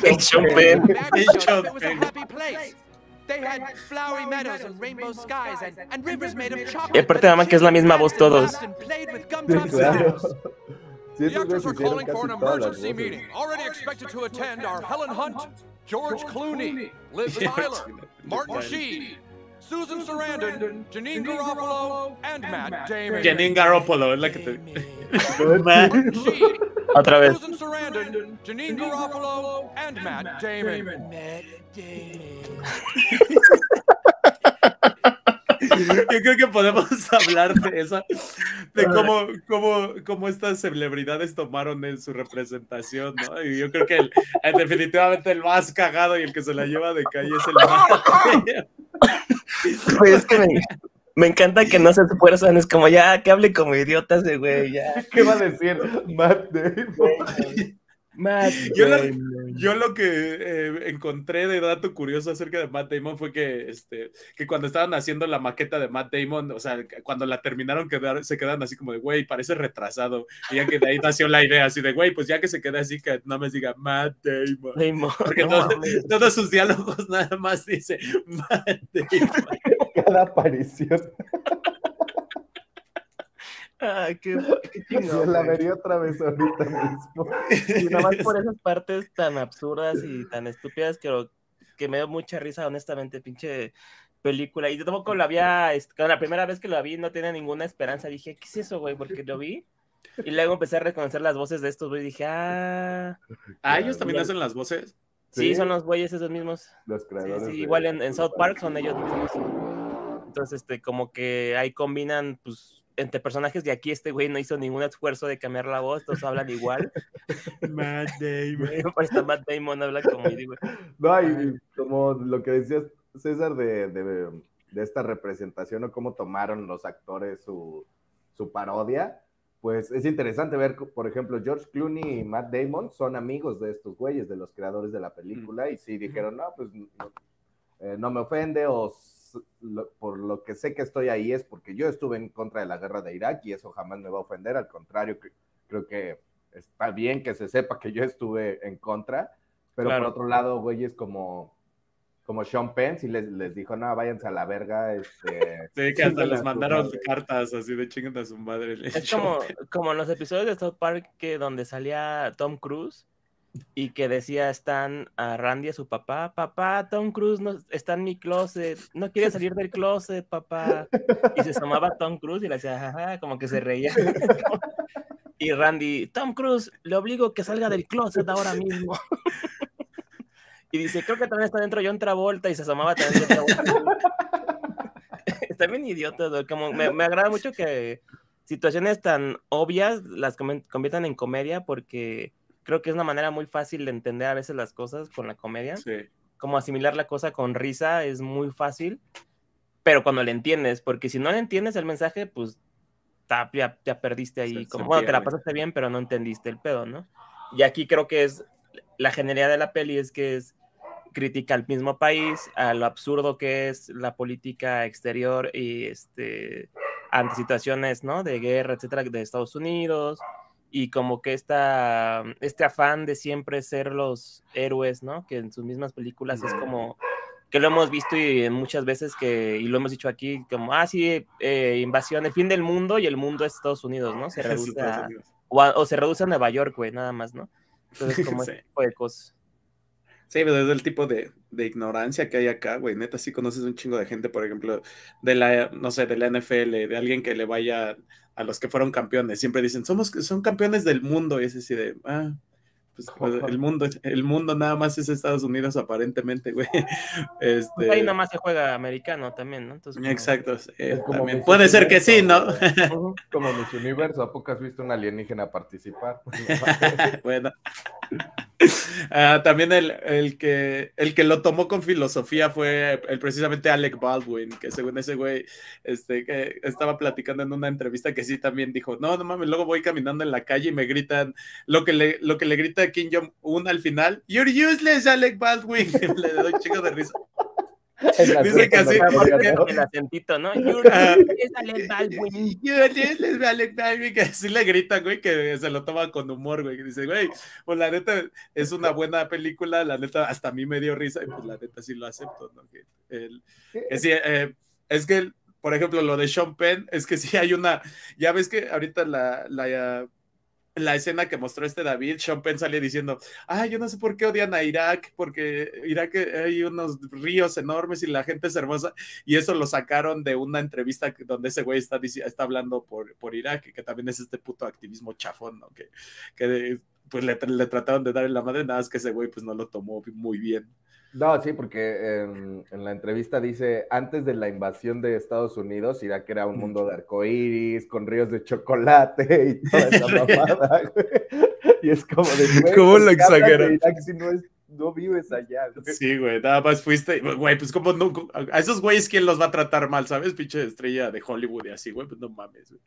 Speaker 5: Iraq.
Speaker 1: Sean Penn.
Speaker 5: It was a happy place. They had flowery meadows and rainbow skies and, and rivers made of chocolate.
Speaker 1: Y aparte, mamá, que es la misma voz todos.
Speaker 3: Claro.
Speaker 4: The actors are calling for an emergency meeting. Already expected to attend are Helen Hunt, George Clooney, Liz Tyler, Martin Sheen, Susan Sarandon, Janine Garoppolo, and Matt Damon.
Speaker 2: Janine Garoppolo, es la que te.
Speaker 4: Martin Sheen, [laughs]
Speaker 1: Otra vez.
Speaker 4: Susan Sarandon, Janine Garoppolo, and Matt Damon. Matt
Speaker 5: Damon. [laughs] [laughs] [laughs]
Speaker 2: Yo creo que podemos [laughs] hablar de eso, de cómo, cómo, cómo estas celebridades tomaron en su representación, ¿no? Y yo creo que el, definitivamente el más cagado y el que se la lleva de calle es el [laughs]
Speaker 1: más. Pues que me, encanta que no se esfuerzan, es como ya que hable como idiotas de güey, ya.
Speaker 3: ¿Qué va a decir Matt Damon?
Speaker 2: Yo, lo, que eh, encontré de dato curioso acerca de Matt Damon fue que, este, que cuando estaban haciendo la maqueta de Matt Damon, o sea, cuando la terminaron, quedar, se quedan así como de, güey, parece retrasado. Y ya que de ahí nació la idea así de, güey, pues ya que se quede así, que no me diga Matt Damon. Porque todos sus diálogos nada más dice Matt [laughs] Damon.
Speaker 3: Cada aparición.
Speaker 1: Qué, [laughs] qué
Speaker 3: la vería otra vez ahorita mismo. [laughs]
Speaker 1: Y nada más por esas partes tan absurdas y tan estúpidas que, que me dio mucha risa, honestamente, pinche película. Y yo tampoco la había, la primera vez que lo vi no tenía ninguna esperanza. Dije, ¿qué es eso, güey? Porque lo vi. Y luego empecé a reconocer las voces de estos, güey. Y dije, ah.
Speaker 2: Ah, ellos también hacen las voces.
Speaker 1: Sí, son los güeyes esos mismos.
Speaker 3: Los creadores.
Speaker 1: Sí, igual en, en, South Park son ellos mismos. Entonces, este, como que ahí combinan, pues, entre personajes de aquí este güey no hizo ningún esfuerzo de cambiar la voz, todos hablan igual. [laughs]
Speaker 2: Matt Damon. [laughs]
Speaker 1: Hasta Matt Damon habla como digo.
Speaker 3: No, y como lo que decías, César, de, de, de, esta representación o cómo tomaron los actores su, su parodia, pues es interesante ver, por ejemplo, George Clooney y Matt Damon son amigos de estos güeyes, de los creadores de la película, y sí dijeron, no, pues no, eh, no me ofende o por lo que sé que estoy ahí es porque yo estuve en contra de la guerra de Irak y eso jamás me va a ofender, al contrario, creo que está bien que se sepa que yo estuve en contra, pero por otro lado, güeyes como, como Sean Pence y les, les dijo, no, váyanse a la verga. Este, [laughs]
Speaker 2: sí, que hasta les mandaron cartas así de chingan a su madre.
Speaker 1: Es como, como en los episodios de South Park que donde salía Tom Cruise y que decía están a Randy, a su papá, papá, Tom Cruise no, está en mi closet, no quiere salir del closet, papá. Y se asomaba Tom Cruise y le decía, jaja, como que se reía. [laughs] y Randy, Tom Cruise, le obligo que salga del closet ahora mismo. [laughs] y dice, creo que también está dentro John Travolta y se asomaba también [laughs] está bien idiota, como me, me agrada mucho que situaciones tan obvias las conviertan en comedia porque creo que es una manera muy fácil de entender a veces las cosas con la comedia. Sí. Como asimilar la cosa con risa es muy fácil, pero cuando le entiendes, porque si no le entiendes el mensaje, pues ya, ya perdiste ahí. como, bueno, te la pasaste bien, pero no entendiste el pedo, ¿no? Y aquí creo que es la genialidad de la peli es que es crítica al mismo país, a lo absurdo que es la política exterior y este ante situaciones, ¿no? De guerra, etcétera, de Estados Unidos, y como que esta, este afán de siempre ser los héroes, ¿no? Que en sus mismas películas es como que lo hemos visto y muchas veces que, y lo hemos dicho aquí, como, ah, sí, eh, invasión, el fin del mundo y el mundo es Estados Unidos, ¿no? Se [laughs] reduce a, o, se reduce a Nueva York, güey, nada más, ¿no? Entonces, como [laughs] sí. ese tipo de cosas.
Speaker 2: Sí, pero es el tipo de, de, ignorancia que hay acá, güey. Neta, sí conoces un chingo de gente, por ejemplo, de la, no sé, de la NFL, de alguien que le vaya a los que fueron campeones. Siempre dicen, somos, son campeones del mundo. Y es así de, ah, pues, pues, el mundo, el mundo nada más es Estados Unidos aparentemente, güey. [laughs]
Speaker 1: Este... Pues ahí nada más se juega americano también, ¿no?
Speaker 2: Entonces, Exacto. también. Puede ser que sí, ¿no? [laughs]
Speaker 3: como mis universo, ¿a poco has visto un alienígena participar? [laughs]
Speaker 2: bueno. Ah, también el, el, que, el que lo tomó con filosofía fue el, precisamente Alec Baldwin, que según ese güey este, que estaba platicando en una entrevista que sí también dijo, no, no mames, luego voy caminando en la calle y me gritan lo que le, lo que le grita Kim Jong-un al final, You're useless, Alec Baldwin. [laughs] le doy un chico de risa. Dice que así.
Speaker 1: El acentito, ¿no? [laughs] [laughs]
Speaker 2: que así le gritan, güey, que se lo toma con humor, güey. Dice, güey, pues la neta es una buena película, la neta hasta a mí me dio risa y pues la neta sí lo acepto, ¿no? Que, el, eh, es que, por ejemplo, lo de Sean Penn, es que sí hay una, ya ves que ahorita la, la la escena que mostró este David, Sean Penn sale diciendo, ah, yo no sé por qué odian a Irak, porque Irak eh, hay unos ríos enormes y la gente es hermosa, y eso lo sacaron de una entrevista donde ese güey está, está hablando por, por Irak, que también es este puto activismo chafón, ¿no? Que, pues le, le trataron de dar en la madre, nada más que ese güey pues no lo tomó muy bien.
Speaker 3: No, sí, porque en, la entrevista dice, antes de la invasión de Estados Unidos, Irak era un mundo de arcoíris, con ríos de chocolate y toda esa [laughs] mamada, Y es como de,
Speaker 2: ¿Cómo lo exagera?
Speaker 3: Irak si no, es, no vives allá,
Speaker 2: Sí, güey, nada más fuiste, güey, pues como no, a esos güeyes, ¿quién los va a tratar mal, sabes? Pinche estrella de Hollywood y así, güey, pues no mames, güey.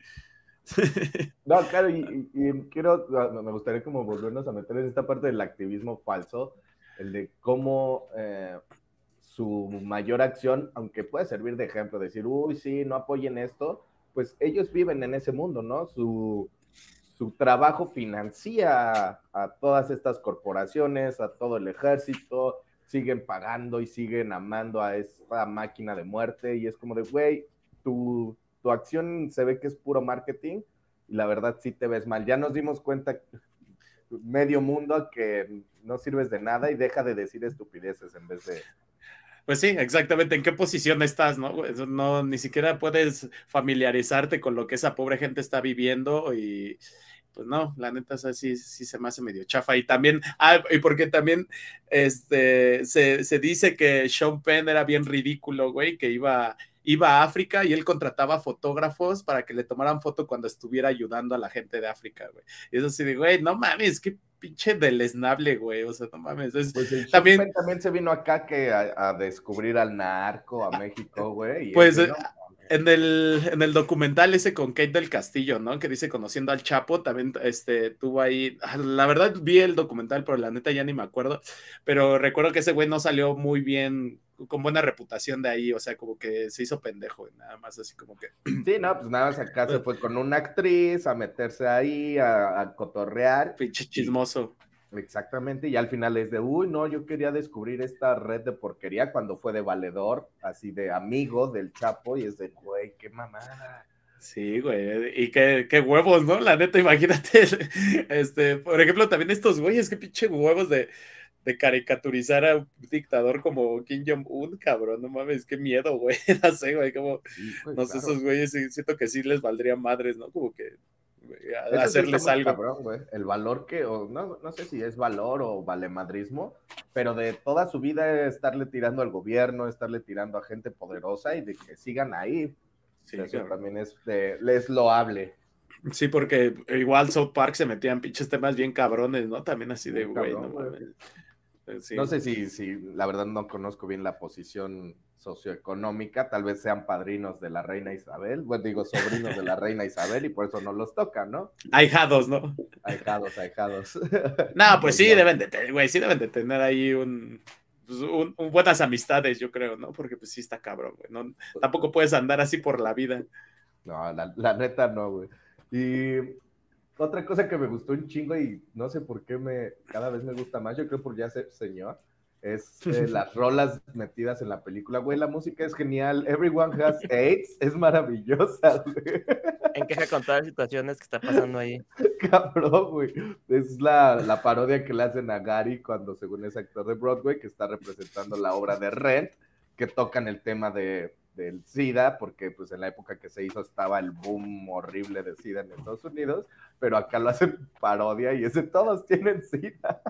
Speaker 2: [laughs]
Speaker 3: No, claro, y, y, quiero, me gustaría como volvernos a meter en esta parte del activismo falso, el de cómo eh, su mayor acción, aunque puede servir de ejemplo, decir, uy, sí, no apoyen esto, pues ellos viven en ese mundo, ¿no? Su, su trabajo financia a todas estas corporaciones, a todo el ejército, siguen pagando y siguen amando a esta máquina de muerte y es como de, güey, tu, tu acción se ve que es puro marketing y la verdad sí te ves mal. Ya nos dimos cuenta medio mundo que no sirves de nada y deja de decir estupideces en vez de...
Speaker 2: Pues sí, exactamente. ¿En qué posición estás? No, no ni siquiera puedes familiarizarte con lo que esa pobre gente está viviendo y pues no, la neta es así, sí se me hace medio chafa. Y también, ah, y porque también este, se, se dice que Sean Penn era bien ridículo, güey, que iba iba a África y él contrataba fotógrafos para que le tomaran foto cuando estuviera ayudando a la gente de África, güey. Y eso sí de, güey, no mames, qué pinche deleznable, güey. O sea, no mames.
Speaker 3: pues también... también se vino acá que a, descubrir al narco, a México, güey.
Speaker 2: Pues en, el, en el documental ese con Kate del Castillo, ¿no? Que dice Conociendo al Chapo, también este, tuvo ahí. Ah, la verdad vi el documental, pero la neta ya ni me acuerdo. Pero recuerdo que ese güey no salió muy bien con buena reputación de ahí, o sea, como que se hizo pendejo, nada más así como que. [clears throat]
Speaker 3: Sí, no, pues nada más acá se fue con una actriz a meterse ahí, a, cotorrear.
Speaker 2: Pinche chismoso.
Speaker 3: Exactamente, y al final es de, uy, no, yo quería descubrir esta red de porquería cuando fue de valedor, así de amigo del Chapo, y es de, güey, qué mamada.
Speaker 2: Sí, güey, y qué, qué, huevos, ¿no? La neta, [laughs] imagínate, este, por ejemplo, también estos güeyes, qué pinche huevos de, de caricaturizar a un dictador como Kim Jong-un, cabrón, no mames, qué miedo, [laughs] güey, no sé, güey, como, no sé, esos güeyes, siento que sí les valdría madres, ¿no? Como que hacerles algo.
Speaker 3: el valor que, o no, no sé si es valor o valemadrismo, pero de toda su vida estarle tirando al gobierno, estarle tirando a gente poderosa y de que sigan ahí. Sí, Eso también es, es loable.
Speaker 2: Sí, porque igual South Park se metía en pinches temas bien cabrones, ¿no? También así de, güey, no
Speaker 3: No sé si, si, la verdad no conozco bien la posición socioeconómica, tal vez sean padrinos de la reina Isabel, bueno, digo sobrinos de la [laughs] reina Isabel y por eso no los tocan, ¿no?
Speaker 2: Ahijados, ¿no?
Speaker 3: Ahijados, ahijados. [laughs]
Speaker 2: No, pues sí, deben de, güey, sí deben de tener ahí pues, un, buenas amistades, yo creo, ¿no? Porque pues sí está cabrón, güey, no, tampoco puedes andar así por la vida.
Speaker 3: No, la, la neta no, güey. Y otra cosa que me gustó un chingo y no sé por qué me cada vez me gusta más, yo creo por ya ser señor, es eh, las rolas metidas en la película, güey, la música es genial, Everyone Has AIDS es maravillosa, [laughs] güey.
Speaker 1: Encaja con todas las situaciones que está pasando ahí. [laughs]
Speaker 3: Cabrón, güey. Es la, la, parodia que le hacen a Gary cuando según es actor de Broadway, que está representando la obra de Rent, que tocan el tema de, del SIDA, porque pues en la época que se hizo estaba el boom horrible de SIDA en Estados Unidos, pero acá lo hacen parodia y ese todos tienen SIDA.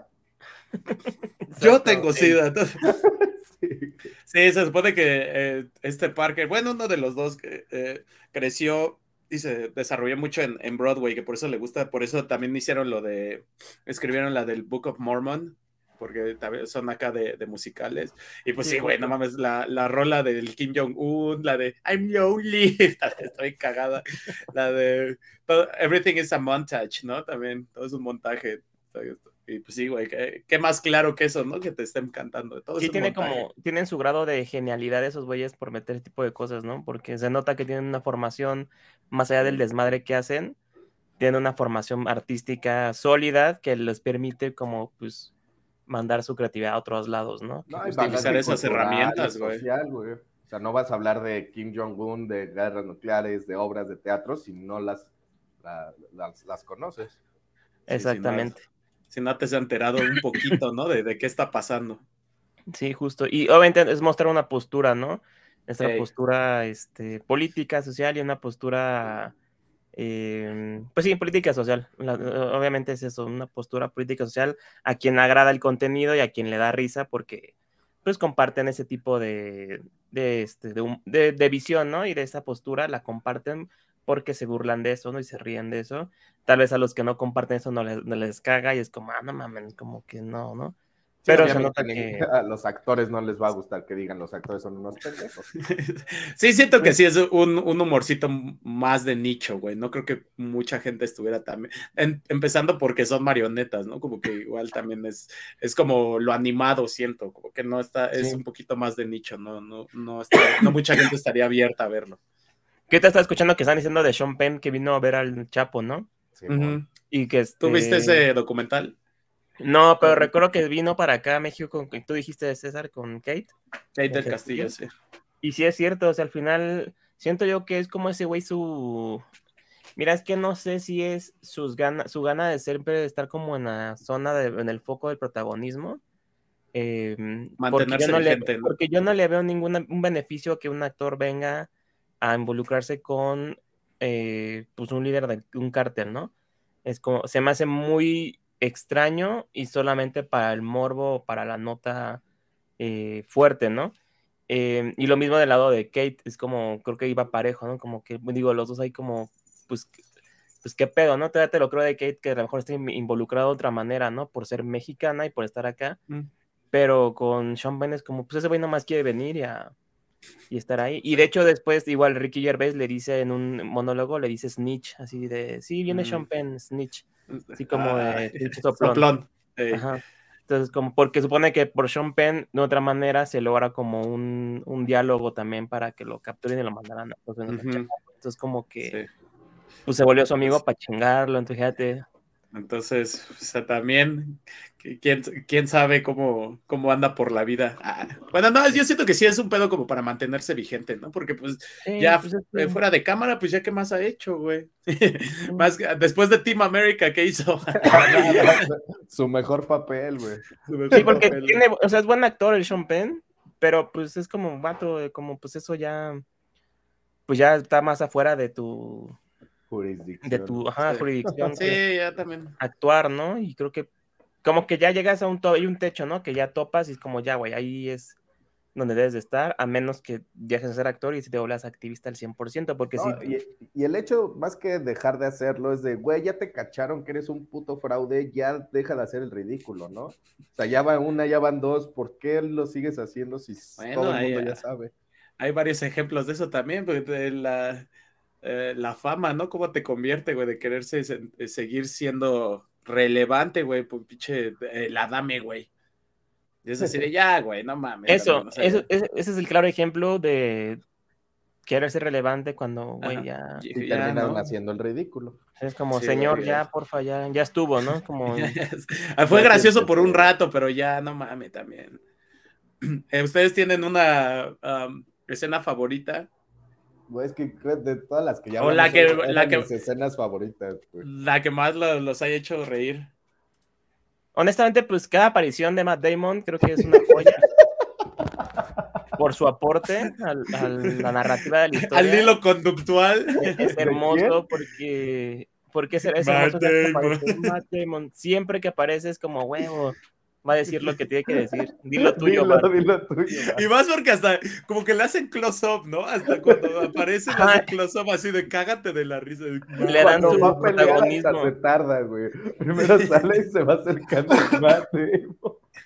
Speaker 2: Yo tengo SIDA. [laughs] Sí. se supone que eh, este Parker, bueno, uno de los dos que eh, creció y se desarrolló mucho en, Broadway, que por eso le gusta, por eso también hicieron lo de, escribieron la del Book of Mormon, porque son acá de, musicales. Y pues sí, güey, no mames, la, la, rola del Kim Jong-un, la de I'm lonely, [laughs] estoy cagada, la de Everything is a montage, ¿no? También, todo es un montaje. Y pues sí, güey, ¿qué, más claro que eso, ¿no? Que te estén cantando. Todo
Speaker 1: sí, tiene como, tienen su grado de genialidad esos güeyes por meter ese tipo de cosas, ¿no? Porque se nota que tienen una formación, más allá del desmadre que hacen, tienen una formación artística sólida que les permite como, pues, mandar su creatividad a otros lados, ¿no?
Speaker 2: no utilizar esas herramientas, güey.
Speaker 3: O sea, no vas a hablar de Kim Jong-un, de guerras nucleares, de obras de teatro, si no las, las, conoces.
Speaker 1: Exactamente
Speaker 2: si no te has enterado un poquito, ¿no? De, qué está pasando.
Speaker 1: Sí, justo. Y obviamente es mostrar una postura, ¿no? Nuestra postura este, política, social y una postura, em, pues sí, política social. obviamente es eso, una postura política social a quien agrada el contenido y a quien le da risa porque pues comparten ese tipo de, de, este, de, de visión, ¿no? Y de esa postura la comparten porque se burlan de eso, ¿no? Y se ríen de eso. Tal vez a los que no comparten eso no les, no les caga y es como, ah, no mames, como que no, ¿no?
Speaker 3: Pero se nota que [laughs] a los actores no les va a gustar que digan los actores son unos pendejos. [laughs]
Speaker 2: sí, siento que sí es un, un humorcito más de nicho, güey. No creo que mucha gente estuviera también. empezando porque son marionetas, ¿no? Como que igual también es, es como lo animado, siento, como que no está, es un poquito más de nicho, no, no, no, no mucha gente estaría abierta a verlo.
Speaker 1: ¿Qué te está escuchando que están diciendo de Sean Penn que vino a ver al Chapo, no? Sí, Y que
Speaker 2: ¿Tú viste este ese documental?
Speaker 1: No, pero recuerdo que vino para acá a México, con, tú dijiste César, con Kate.
Speaker 2: Kate del Castillo, sí.
Speaker 1: Y sí es cierto, o sea, al final siento yo que es como ese güey su... Mira, es que no sé si es sus ganas, su gana de siempre de estar como en la zona, de, en el foco del protagonismo. Em, Mantenerse porque porque yo no le veo ningún un beneficio que un actor venga a involucrarse con eh, pues un líder de un cártel, ¿no? Es como, se me hace muy extraño y solamente para el morbo, para la nota eh, fuerte, ¿no? Em, y lo mismo del lado de Kate, es como, creo que iba parejo, ¿no? Como que, digo, los dos hay como, pues, pues qué pedo, ¿no? Todavía te lo creo de Kate que a lo mejor está involucrado de otra manera, ¿no? Por ser mexicana y por estar acá. Mm. Pero con Sean Penn es como, pues ese güey nomás quiere venir y a, y estar ahí. Y de hecho después igual Ricky Gervais le dice en un monólogo, le dice snitch, así de, sí, viene Sean mm. Penn, snitch, así como de [laughs] soplón. Entonces, como porque supone que por Sean Penn, de otra manera, se logra como un, un diálogo también para que lo capturen y lo mandaran. Entonces, como que pues se volvió su amigo para chingarlo, entonces fíjate.
Speaker 2: Entonces, o sea, también, ¿quién, quién sabe cómo, cómo anda por la vida? Ah, bueno, no, yo siento que sí es un pedo como para mantenerse vigente, ¿no? Porque pues ya pues, fuera de cámara, pues ya qué más ha hecho, güey. [laughs] más después de Team America, ¿qué hizo? [laughs]
Speaker 3: Su mejor papel, güey.
Speaker 1: Sí, porque tiene, o sea, es buen actor el Sean Penn, pero pues es como un vato, como pues eso ya, pues ya está más afuera de tu
Speaker 3: jurisdicción.
Speaker 1: De tu ajá, jurisdicción.
Speaker 2: Sí, ya también.
Speaker 1: Actuar, ¿no? Y creo que como que ya llegas a un, hay un techo, ¿no? Que ya topas y es como ya, güey, ahí es donde debes de estar, a menos que dejes de ser actor y si te vuelvas activista al 100%, porque si...
Speaker 3: Y, el hecho, más que dejar de hacerlo, es de, güey, ya te cacharon que eres un puto fraude, ya deja de hacer el ridículo, ¿no? O sea, ya va una, ya van dos, ¿por qué lo sigues haciendo si todo el mundo ya sabe?
Speaker 2: Hay varios ejemplos de eso también, porque la eh, la fama, ¿no? ¿Cómo te convierte, güey, de quererse eh, seguir siendo relevante, güey, pues pinche, eh, la dame, güey. Y es decir, [laughs] ya, güey, no mames.
Speaker 1: Eso, ese es el claro ejemplo de querer ser relevante cuando, güey, ya...
Speaker 3: Y terminaron haciendo el ridículo.
Speaker 1: Es como, señor, ya, porfa, ya, ya estuvo, ¿no? Como... [laughs]
Speaker 2: Fue gracioso por un rato, pero ya, no mames, también. [clears throat] ¿Ustedes tienen una escena favorita
Speaker 3: es que de todas las que ya
Speaker 2: o la que, la que
Speaker 3: escenas favoritas,
Speaker 2: La que más los, ha hecho reír.
Speaker 1: Honestamente, pues cada aparición de Matt Damon creo que es una joya. por su aporte a la narrativa de la [laughs] historia.
Speaker 2: Al hilo conductual. [laughs]
Speaker 1: Es, hermoso porque, porque es, hermoso Matt Damon. Siempre que aparece es como huevo va a decir lo que tiene que decir. [laughs] Dilo tuyo,
Speaker 3: dilo, tuyo.
Speaker 2: Y más porque hasta como que le hacen close-up, ¿no? Hasta cuando aparece le hacen close-up así de cágate de la risa.
Speaker 1: Le dan su protagonismo.
Speaker 3: se tarda, güey. Primero [laughs] sale y se va acercando al mate.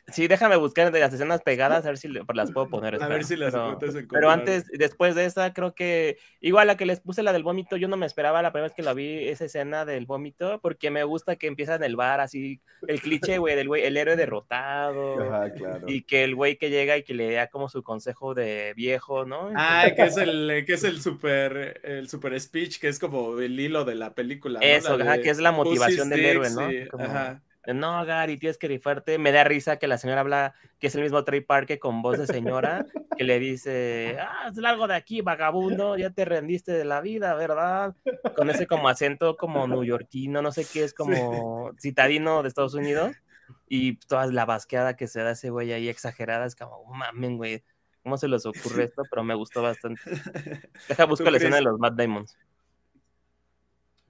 Speaker 1: Sí, déjame buscar de las escenas pegadas, a ver si las puedo poner.
Speaker 2: A ver si las
Speaker 1: pero, pero antes, después de esa, creo que igual la que les puse la del vómito, yo no me esperaba la primera vez que la vi, esa escena del vómito, porque me gusta que empieza en el bar, así, el cliché, güey, del güey, el héroe derrotado. Y que el güey que llega y que le da como su consejo de viejo, ¿no?
Speaker 2: Ah, que es el, que es el super, el super speech, que es como el hilo de la película.
Speaker 1: Eso, que es la motivación del héroe, ¿no? ajá no, Gary, tienes que rifarte. Me da risa que la señora habla, que es el mismo Trey Parker con voz de señora, que le dice, ah, es largo de aquí, vagabundo, ya te rendiste de la vida, ¿verdad? Con ese como acento como neoyorquino, no sé qué es, como citadino de Estados Unidos. Y toda la basqueada que se da ese güey ahí exagerada, es como, oh, mamen, güey, ¿cómo se les ocurre [laughs] esto? Pero me gustó bastante. Deja, buscar la escena de los Mad Diamonds.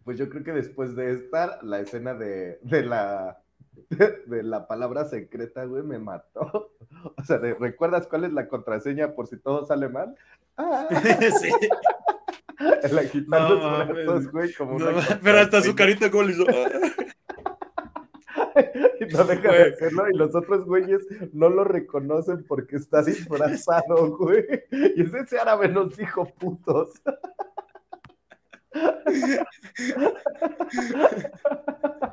Speaker 3: Pues yo creo que después de esta, la escena de, de la [laughs] de la palabra secreta, güey, me mató. [laughs] O sea, ¿recuerdas cuál es la contraseña por si todo sale mal? Ah. [laughs] Sí. La no, güey, como
Speaker 2: Pero hasta su carita como le hizo.
Speaker 3: y no deja de hacerlo, y los otros güeyes no lo reconocen porque está disfrazado, güey. Y ese árabe nos dijo putos. [laughs]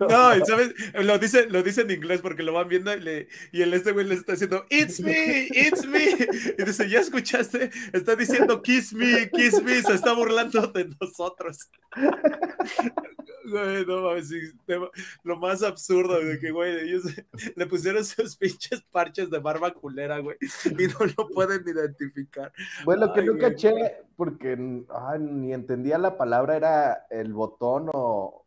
Speaker 2: No, ¿sabes? Lo dice, lo dice en inglés porque lo van viendo y, le, y el este güey le está diciendo, It's me, it's me. Y dice, ¿ya escuchaste? Está diciendo, Kiss me, kiss me. Se está burlando de nosotros. [laughs] Güey, no mames, lo más absurdo de que, güey, ellos [laughs] le pusieron sus pinches parches de barba culera, güey, y no lo pueden identificar.
Speaker 3: Bueno, que no caché, porque ni entendía la palabra, era el botón o,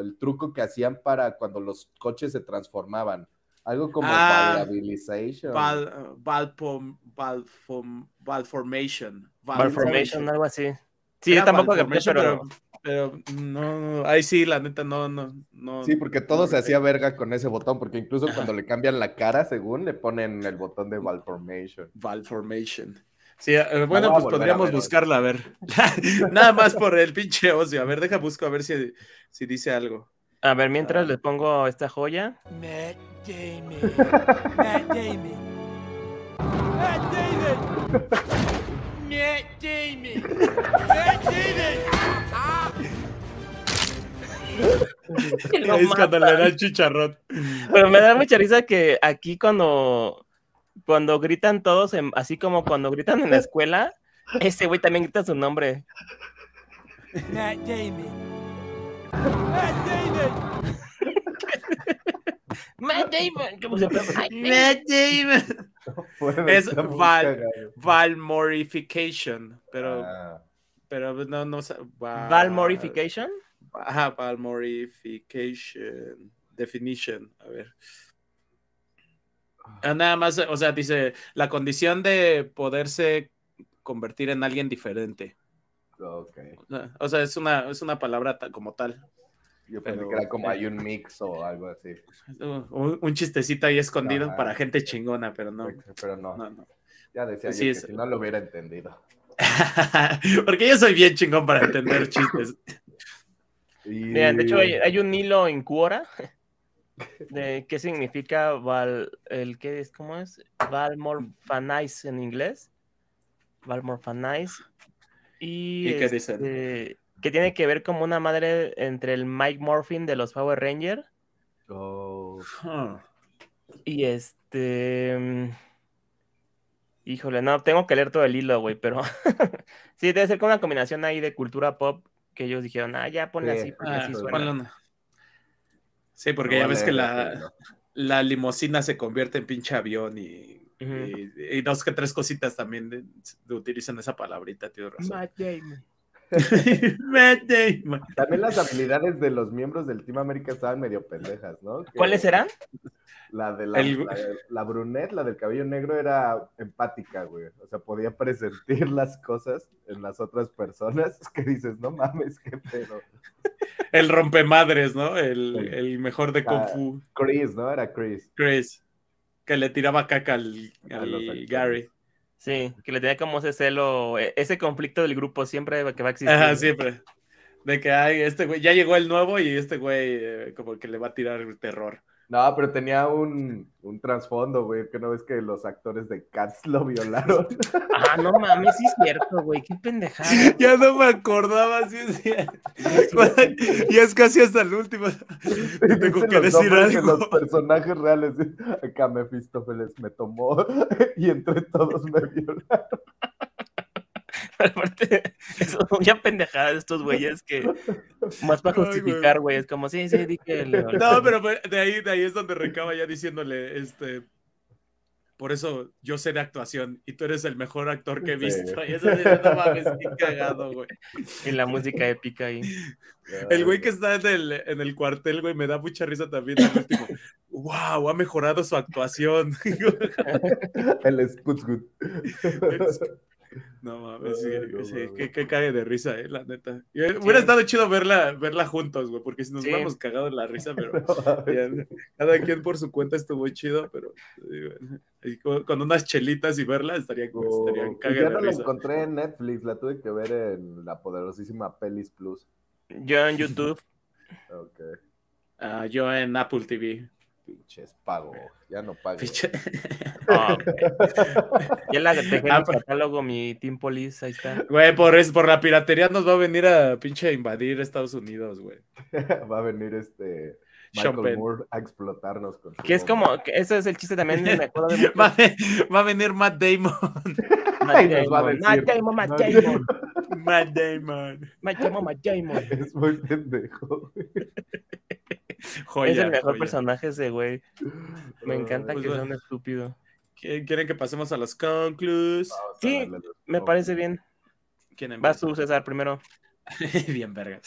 Speaker 3: el truco que hacían para cuando los coches se transformaban. Algo como
Speaker 2: ah, Valabilization. Val, Valformation.
Speaker 1: Valformation, algo así. Sí, yo tampoco
Speaker 2: pero, pero no, ahí sí, la neta, no, no, no.
Speaker 3: Sí, porque todo se hacía verga con ese botón, porque incluso cuando le cambian la cara, según, le ponen el botón de Valformation.
Speaker 2: Valformation. Sí, eh, bueno, pues podríamos buscarla, a ver. [laughs] Nada más por el pinche ocio. A ver, deja busco a ver si, si dice algo.
Speaker 1: A ver, mientras ah. le pongo esta joya.
Speaker 5: Matt Damon. Matt Damon. Matt Damon. [laughs] Matt Damon. Matt
Speaker 2: Damon. [laughs] es cuando le da el chicharrón.
Speaker 1: Pero me da mucha risa que aquí cuando cuando gritan todos, así como cuando gritan en la escuela, ese güey también grita su nombre. Matt Damon. Matt Damon. Matt Damon. ¿Cómo se llama?
Speaker 2: Matt Damon. es Val, Valmorification, pero, ah. pero no, no.
Speaker 1: Val, Valmorification.
Speaker 2: Ajá, Valmorification. Definition, a ver. Ah, nada más, o sea, dice la condición de poderse convertir en alguien diferente.
Speaker 3: Okay.
Speaker 2: O sea, es una, es una palabra como tal.
Speaker 3: Yo pensé que era como hay un mix o algo así.
Speaker 2: Un, chistecito ahí escondido para gente chingona, pero no.
Speaker 3: Pero no. Ya decía yo que si no lo hubiera entendido. [laughs]
Speaker 2: Porque yo soy bien chingón para entender chistes. [laughs]
Speaker 1: de hecho hay, un hilo en Quora [laughs] de qué significa Val, el qué es, ¿cómo es? Valmorphanize en inglés. Valmorphanize. Y,
Speaker 2: ¿Y qué dicen?
Speaker 1: Este, que tiene que ver como una madre entre el Mike Morphin de los Power Rangers.
Speaker 3: Oh.
Speaker 1: Y este. Mm, híjole, no, tengo que leer todo el hilo, güey, pero. [laughs] sí, debe ser como una combinación ahí de cultura pop que ellos dijeron, ah, ya ponle así, porque así ah, suena.
Speaker 2: Sí, porque ya ves que la, la limosina se convierte en pinche avión y, y, dos que tres cositas también de, utilizan esa palabrita, tío.
Speaker 1: Matt Damon. [laughs]
Speaker 3: También las habilidades de los miembros del Team América estaban medio pendejas, ¿no?
Speaker 1: ¿Cuáles eran?
Speaker 3: La de la, la, brunette, la del cabello negro, era empática, güey. O sea, podía presentir las cosas en las otras personas [laughs] que dices, no mames, qué pedo.
Speaker 2: El rompemadres, ¿no? El, el mejor de Kung Fu.
Speaker 3: Chris, ¿no? Era Chris.
Speaker 2: Chris. Que le tiraba caca al, al Gary.
Speaker 1: Sí, que le tenía como ese celo, e, ese conflicto del grupo siempre que va a existir.
Speaker 2: Ajá, siempre. De que hay este güey, ya llegó el nuevo y este güey eh, como que le va a tirar el terror.
Speaker 3: No, pero tenía un, un trasfondo, güey, que no ves que los actores de Cats lo violaron. [laughs]
Speaker 1: Ah, no mames, sí es cierto, güey, qué pendejada. [laughs]
Speaker 2: Ya no me acordaba, sí es [laughs] Y es casi hasta el último. Tengo que decir algo.
Speaker 3: los personajes reales, acá Mephistófeles me tomó y entre todos me violaron. [laughs]
Speaker 1: Aparte, son ya pendejadas estos güeyes que más para justificar, güey, es como, sí, sí, dije. [laughs]
Speaker 2: No, pero de ahí, de ahí es donde recaba ya diciéndole, este, por eso yo sé de actuación y tú eres el mejor actor que he visto. Y eso no mames, qué [laughs] cagado, güey.
Speaker 1: Y la música épica ahí.
Speaker 2: El güey que está en el, en el cuartel, güey, me da mucha risa también. El último. wow, ha mejorado su actuación.
Speaker 3: el Sputzgut.
Speaker 2: No mames, sí, que, cae de risa, eh, la neta. Hubiera estado chido verla, verla juntos, güey, porque si nos hubiéramos cagado en la risa, [laughs] pero cada quien por su cuenta estuvo chido, pero con, unas chelitas y verla estaría, oh, estaría
Speaker 3: cague Yo no la encontré en Netflix, la tuve que ver en la poderosísima Pelis Plus.
Speaker 1: Yo en YouTube. [laughs]
Speaker 3: ok.
Speaker 2: Ah, yo en Apple TV.
Speaker 3: Pinches pago, ya no pago. [laughs]
Speaker 1: ya la dejé [laughs] en ah, el catálogo, mi Team Police, ahí está.
Speaker 2: Güey, por, por la piratería nos va a venir a pinche invadir Estados Unidos, güey. [laughs]
Speaker 3: va a venir este Michael Moore a explotarnos. Con
Speaker 1: que es como, que eso es el chiste también. De
Speaker 2: va, a, va, a venir Matt Damon.
Speaker 1: Matt Damon, Matt Damon, Matt Damon.
Speaker 2: Matt Damon.
Speaker 1: Matt Damon, Matt Damon.
Speaker 3: Es muy pendejo. [laughs]
Speaker 1: es el mejor personaje ese güey. Me encanta pues que sea un estúpido.
Speaker 2: ¿Quieren que pasemos a los conclus?
Speaker 1: Sí, me parece bien. Vas tú, César, primero. [laughs]
Speaker 2: bien, verga.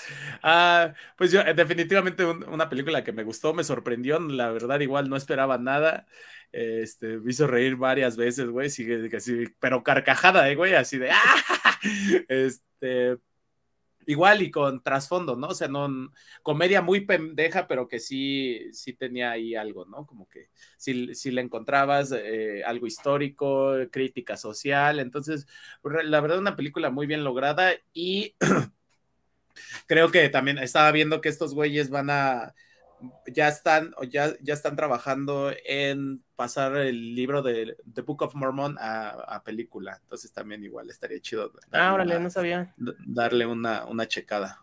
Speaker 2: Ah, pues yo, definitivamente una película que me gustó, me sorprendió, la verdad, igual no esperaba nada. Este, me hizo reír varias veces, güey, sí, pero carcajada, eh, güey, así de [laughs] ¡ah! Este, igual y con trasfondo, ¿no? O sea, no, comedia muy pendeja, pero que sí, sí tenía ahí algo, ¿no? Como que si, si le encontrabas eh, algo histórico, crítica social, entonces, la verdad, una película muy bien lograda y [clears throat] creo que también estaba viendo que estos güeyes van a ya están, ya, ya están trabajando en pasar el libro de The Book of Mormon a, película. Entonces también igual estaría chido.
Speaker 1: Ah, órale, no sabía.
Speaker 2: Darle una, una checada.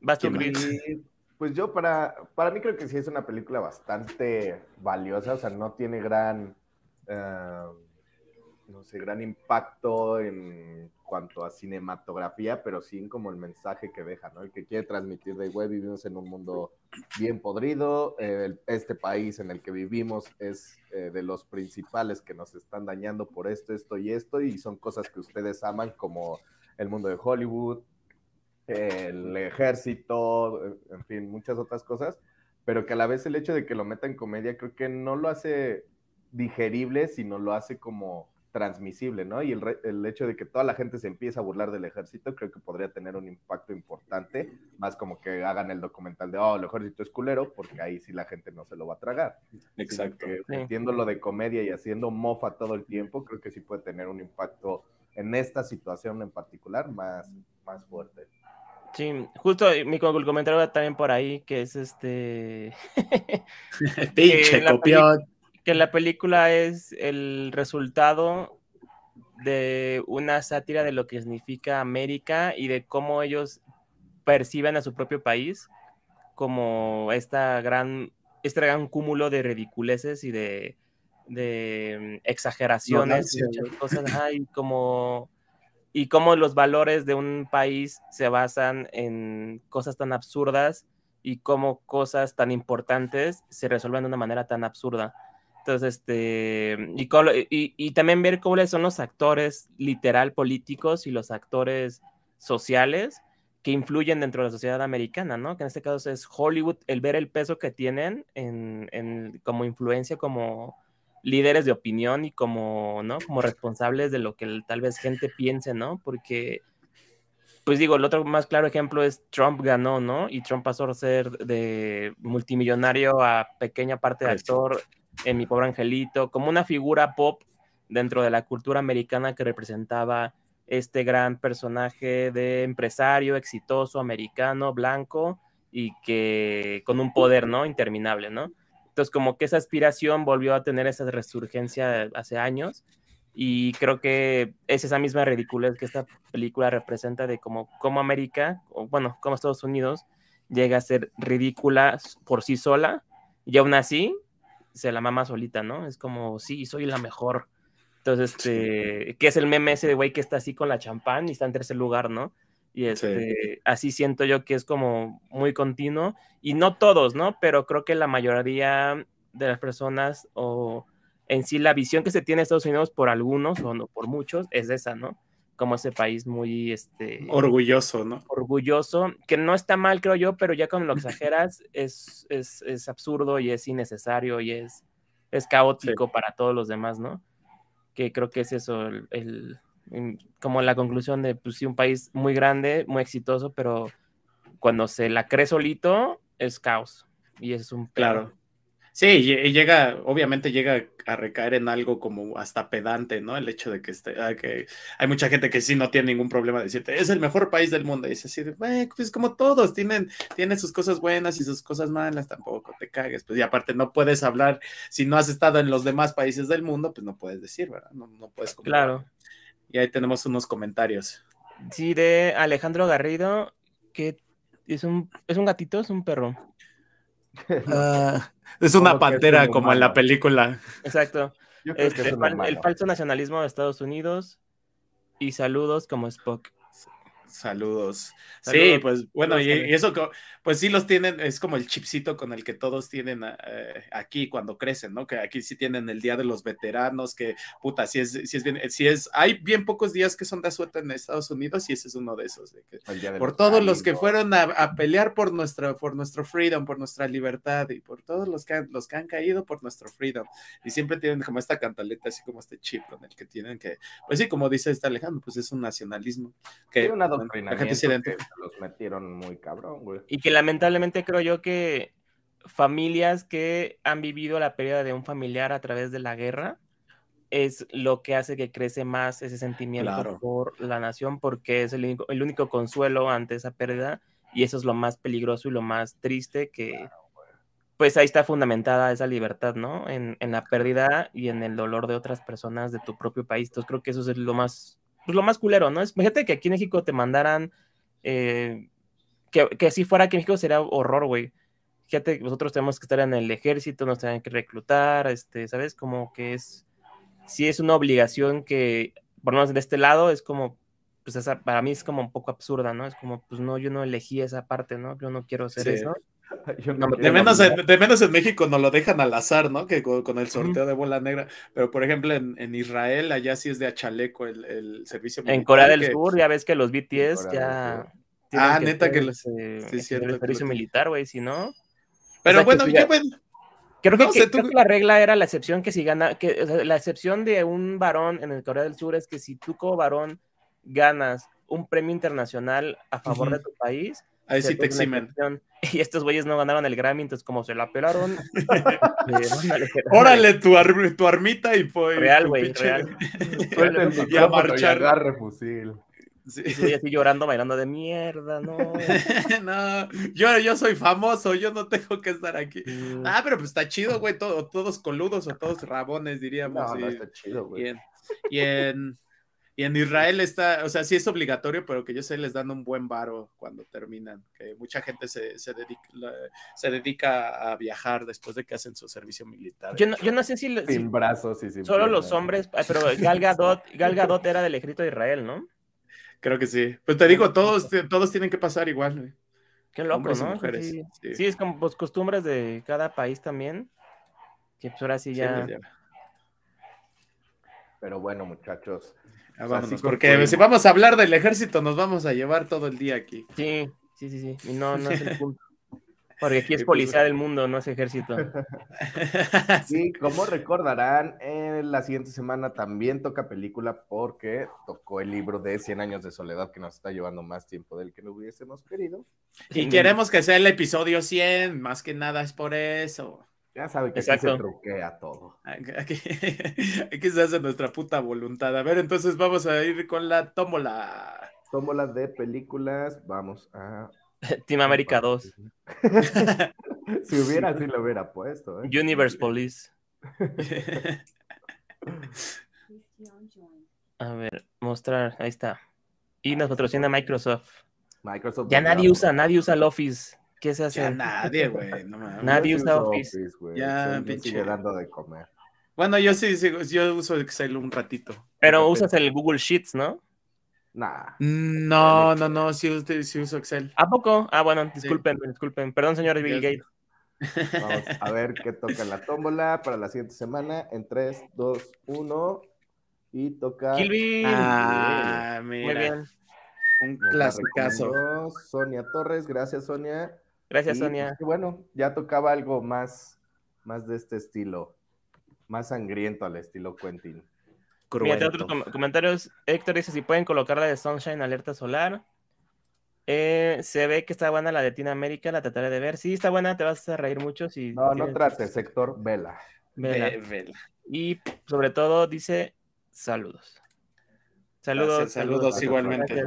Speaker 1: Vas
Speaker 3: Pues yo para, para mí creo que sí es una película bastante valiosa, o sea, no tiene gran... Eh, no sé, gran impacto en cuanto a cinematografía, pero sin como el mensaje que deja, ¿no? El que quiere transmitir de, güey, vivimos en un mundo bien podrido, este país en el que vivimos es eh, de los principales que nos están dañando por esto, esto y esto, y son cosas que ustedes aman como el mundo de Hollywood, el ejército, en fin, muchas otras cosas, pero que a la vez el hecho de que lo meta en comedia creo que no lo hace digerible, sino lo hace como transmisible, ¿no? Y el, hecho de que toda la gente se empiece a burlar del ejército, creo que podría tener un impacto importante, más como que hagan el documental de, oh, el ejército es culero, porque ahí sí la gente no se lo va a tragar.
Speaker 2: Exacto.
Speaker 3: Lo de comedia y haciendo mofa todo el tiempo, creo que sí puede tener un impacto en esta situación en particular más, más fuerte.
Speaker 1: Sí, justo mi comentario también por ahí, que es este... [laughs] [laughs]
Speaker 2: Pinche copión
Speaker 1: que la película es el resultado de una sátira de lo que significa América y de cómo ellos perciben a su propio país como esta gran, este gran cúmulo de ridiculeces y de, de exageraciones y muchas cosas, [laughs] y como y cómo los valores de un país se basan en cosas tan absurdas y cómo cosas tan importantes se resuelven de una manera tan absurda. Entonces, este, y, y, también ver cuáles son los actores literal políticos y los actores sociales que influyen dentro de la sociedad americana, ¿no? Que en este caso es Hollywood, el ver el peso que tienen en, como influencia, como líderes de opinión y como, ¿no? Como responsables de lo que tal vez gente piense, ¿no? Porque, pues digo, el otro más claro ejemplo es Trump ganó, ¿no? Y Trump pasó a ser de multimillonario a pequeña parte de actor en Mi Pobre Angelito, como una figura pop dentro de la cultura americana que representaba este gran personaje de empresario exitoso americano, blanco y que con un poder, ¿no? Interminable, ¿no? Entonces, como que esa aspiración volvió a tener esa resurgencia hace años y creo que es esa misma ridiculez que esta película representa de cómo, cómo América, o bueno, como Estados Unidos llega a ser ridícula por sí sola y aún así se la mama solita, ¿no? Es como, sí, soy la mejor. Entonces, este, que es el meme ese de güey que está así con la champán y está en tercer lugar, ¿no? Y este, así siento yo que es como muy continuo. Y no todos, ¿no? Pero creo que la mayoría de las personas o en sí la visión que se tiene de Estados Unidos por algunos o no por muchos es esa, ¿no? Como ese país muy este
Speaker 2: orgulloso, ¿no?
Speaker 1: Orgulloso, que no está mal, creo yo, pero ya cuando lo [laughs] exageras es, es, es absurdo y es innecesario y es, es caótico para todos los demás, ¿no? Que creo que es eso, el, como la conclusión de, pues sí, un país muy grande, muy exitoso, pero cuando se la cree solito, es caos. Y es un...
Speaker 2: Claro. Sí, y llega, obviamente llega a recaer en algo como hasta pedante, ¿no? El hecho de que, esté, ah, que hay mucha gente que sí no tiene ningún problema de decirte, es el mejor país del mundo. Y dice así, pues como todos, tienen, tienen sus cosas buenas y sus cosas malas, tampoco te cagues. Pues y aparte no puedes hablar, si no has estado en los demás países del mundo, pues no puedes decir, ¿verdad? No, no puedes.
Speaker 1: Claro.
Speaker 2: Y ahí tenemos unos comentarios.
Speaker 1: Sí, de Alejandro Garrido, que es un, es un gatito, es un perro. [laughs]
Speaker 2: Ah, es una pantera como en la película.
Speaker 1: Exacto. Este, el falso nacionalismo de Estados Unidos y saludos como Spock.
Speaker 2: Saludos. Sí, pues bueno, y, eso, pues sí los tienen, es como el chipcito con el que todos tienen eh, aquí cuando crecen, ¿no? Que aquí sí tienen el Día de los Veteranos, que puta, si es, si es bien, si es, hay bien pocos días que son de suerte en Estados Unidos y ese es uno de esos. por todos los que fueron a, pelear por, nuestra, por nuestro freedom, por nuestra libertad y por todos los que, han, los que han caído por nuestro freedom. Y siempre tienen como esta cantaleta, así como este chip con el que tienen que, pues sí, como dice este Alejandro, pues es un nacionalismo. Que,
Speaker 3: la gente se los metieron muy cabrón, güey.
Speaker 1: Y que lamentablemente creo yo que familias que han vivido la pérdida de un familiar a través de la guerra es lo que hace que crece más ese sentimiento por la nación porque es el único, consuelo ante esa pérdida y eso es lo más peligroso y lo más triste que pues ahí está fundamentada esa libertad, ¿no? En, en, la pérdida y en el dolor de otras personas de tu propio país. Entonces creo que eso es lo más pues lo más culero, ¿no? Es, fíjate que aquí en México te mandaran, eh, que, que si fuera aquí en México sería horror, güey. Fíjate que nosotros tenemos que estar en el ejército, nos tienen que reclutar, este, ¿sabes? Como que es, sí es una obligación que, por lo menos de este lado, es como, pues esa, para mí es como un poco absurda, ¿no? Es como, pues no, yo no elegí esa parte, ¿no? Yo no quiero hacer eso. [laughs]
Speaker 2: de, menos en, de, menos en, México no lo dejan al azar, ¿no? Que con, el sorteo de bola negra. Pero por ejemplo, en, Israel, allá sí es de achaleco el, el servicio
Speaker 1: militar. En Corea del Sur, ya ves que los BTS ya.
Speaker 2: Ah, neta que los.
Speaker 1: sí, cierto, el servicio militar, güey, si no.
Speaker 2: Pero bueno, qué bueno.
Speaker 1: Creo, que, la regla era la excepción que si gana, que la excepción de un varón en el Corea del Sur es que si tú como varón ganas un premio internacional a favor de tu país,
Speaker 2: Ahí sí te eximen. [laughs]
Speaker 1: Y estos güeyes no ganaron el Grammy, entonces como se la pelaron. [laughs] [laughs]
Speaker 2: Órale, tu, tu, armita y fue.
Speaker 1: Real, güey, real.
Speaker 3: y a marchar. Agarre fusil.
Speaker 1: Sí. Y así llorando, bailando de mierda, no.
Speaker 2: no, yo, yo soy famoso, yo no tengo que estar aquí. Ah, pero pues está chido, güey, todo, todos coludos o todos rabones, diríamos.
Speaker 3: No, no está chido, güey.
Speaker 2: y en, y en Israel está, o sea, sí es obligatorio, pero que yo sé, les dan un buen varo cuando terminan. Que mucha gente se, se, dedica, se dedica a viajar después de que hacen su servicio militar.
Speaker 1: Yo no, yo no sé si.
Speaker 3: Sin brazos y sin.
Speaker 1: Solo los hombres, pero Gal Gadot, Gal Gadot era del ejército de Israel, ¿no?
Speaker 2: Creo que sí. Pues te digo, todos, todos tienen que pasar igual,
Speaker 1: Qué loco, ¿no? Sí, sí. es como pues, costumbres de cada país también. Que pues ahora sí ya.
Speaker 3: Pero bueno, muchachos.
Speaker 2: Ah, porque si vamos a hablar del ejército, nos vamos a llevar todo el día aquí.
Speaker 1: Sí, sí, sí, sí. Y no, no es el [laughs] punto. Porque aquí es pues, policía del mundo, no es ejército. [laughs] [laughs]
Speaker 3: Sí, como recordarán, en la siguiente semana también toca película porque tocó el libro de 100 años de soledad que nos está llevando más tiempo del que no hubiésemos querido.
Speaker 2: Y queremos que sea el episodio 100, más que nada es por eso.
Speaker 3: Ya sabe que aquí se truquea todo. [laughs]
Speaker 2: Aquí, se hace nuestra puta voluntad. A ver, entonces vamos a ir con la tómbola.
Speaker 3: Tómbola de películas. Vamos a. [laughs]
Speaker 1: Team America 2. [laughs]
Speaker 3: si hubiera, sí lo hubiera puesto. ¿eh?
Speaker 1: Universe Police. a ver, mostrar. Ahí está. Y nos patrocina Microsoft.
Speaker 3: Microsoft.
Speaker 1: Ya nadie usa, nadie usa el Office. ¿Qué se hace?
Speaker 2: Ya nadie, güey. No
Speaker 1: nadie usa Office.
Speaker 3: ya, pinche. dando de comer.
Speaker 2: Bueno, yo sí, sí, yo uso Excel un ratito.
Speaker 1: Pero usas el Google Sheets, ¿no?
Speaker 3: Nah.
Speaker 2: No, no, no, sí, sí uso Excel.
Speaker 1: ¿A poco? Ah, bueno, disculpen, disculpen. Perdón, señor Bill Gates. [laughs]
Speaker 3: Vamos a ver qué toca la tómbola para la siguiente semana. En 3, 2, 1. Y toca.
Speaker 1: Kill
Speaker 2: Ah, mira. Muy bien. Un clasicazo.
Speaker 3: Sonia Torres, gracias, Sonia.
Speaker 1: Gracias, Sonia.
Speaker 3: Pues, bueno, ya tocaba algo más, más de este estilo, más sangriento al estilo Quentin.
Speaker 1: Mira, otros comentarios. Héctor dice si pueden colocar la de Sunshine Alerta Solar. Eh, se ve que está buena la de Tina América, la trataré de ver. Sí, está buena, te vas a reír mucho. Si
Speaker 3: no, no trates, Héctor, vela.
Speaker 1: Vela. Y sobre todo dice saludos. Saludos,
Speaker 2: saludos, igualmente.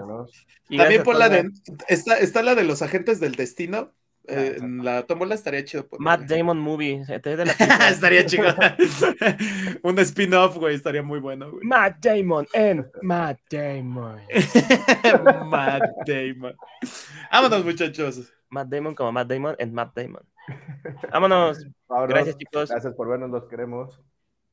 Speaker 2: También por la de está, está la de los agentes del destino, eh, la tómbola estaría chido.
Speaker 1: Matt Damon Movie. [laughs]
Speaker 2: estaría chido. [laughs] [laughs] Un spin-off, güey, estaría muy bueno, güey.
Speaker 1: Matt Damon en Matt Damon.
Speaker 2: Matt Damon. Vámonos, muchachos.
Speaker 1: Matt Damon como Matt Damon en Matt Damon. Vámonos. Gracias, chicos.
Speaker 3: Gracias por vernos, los queremos.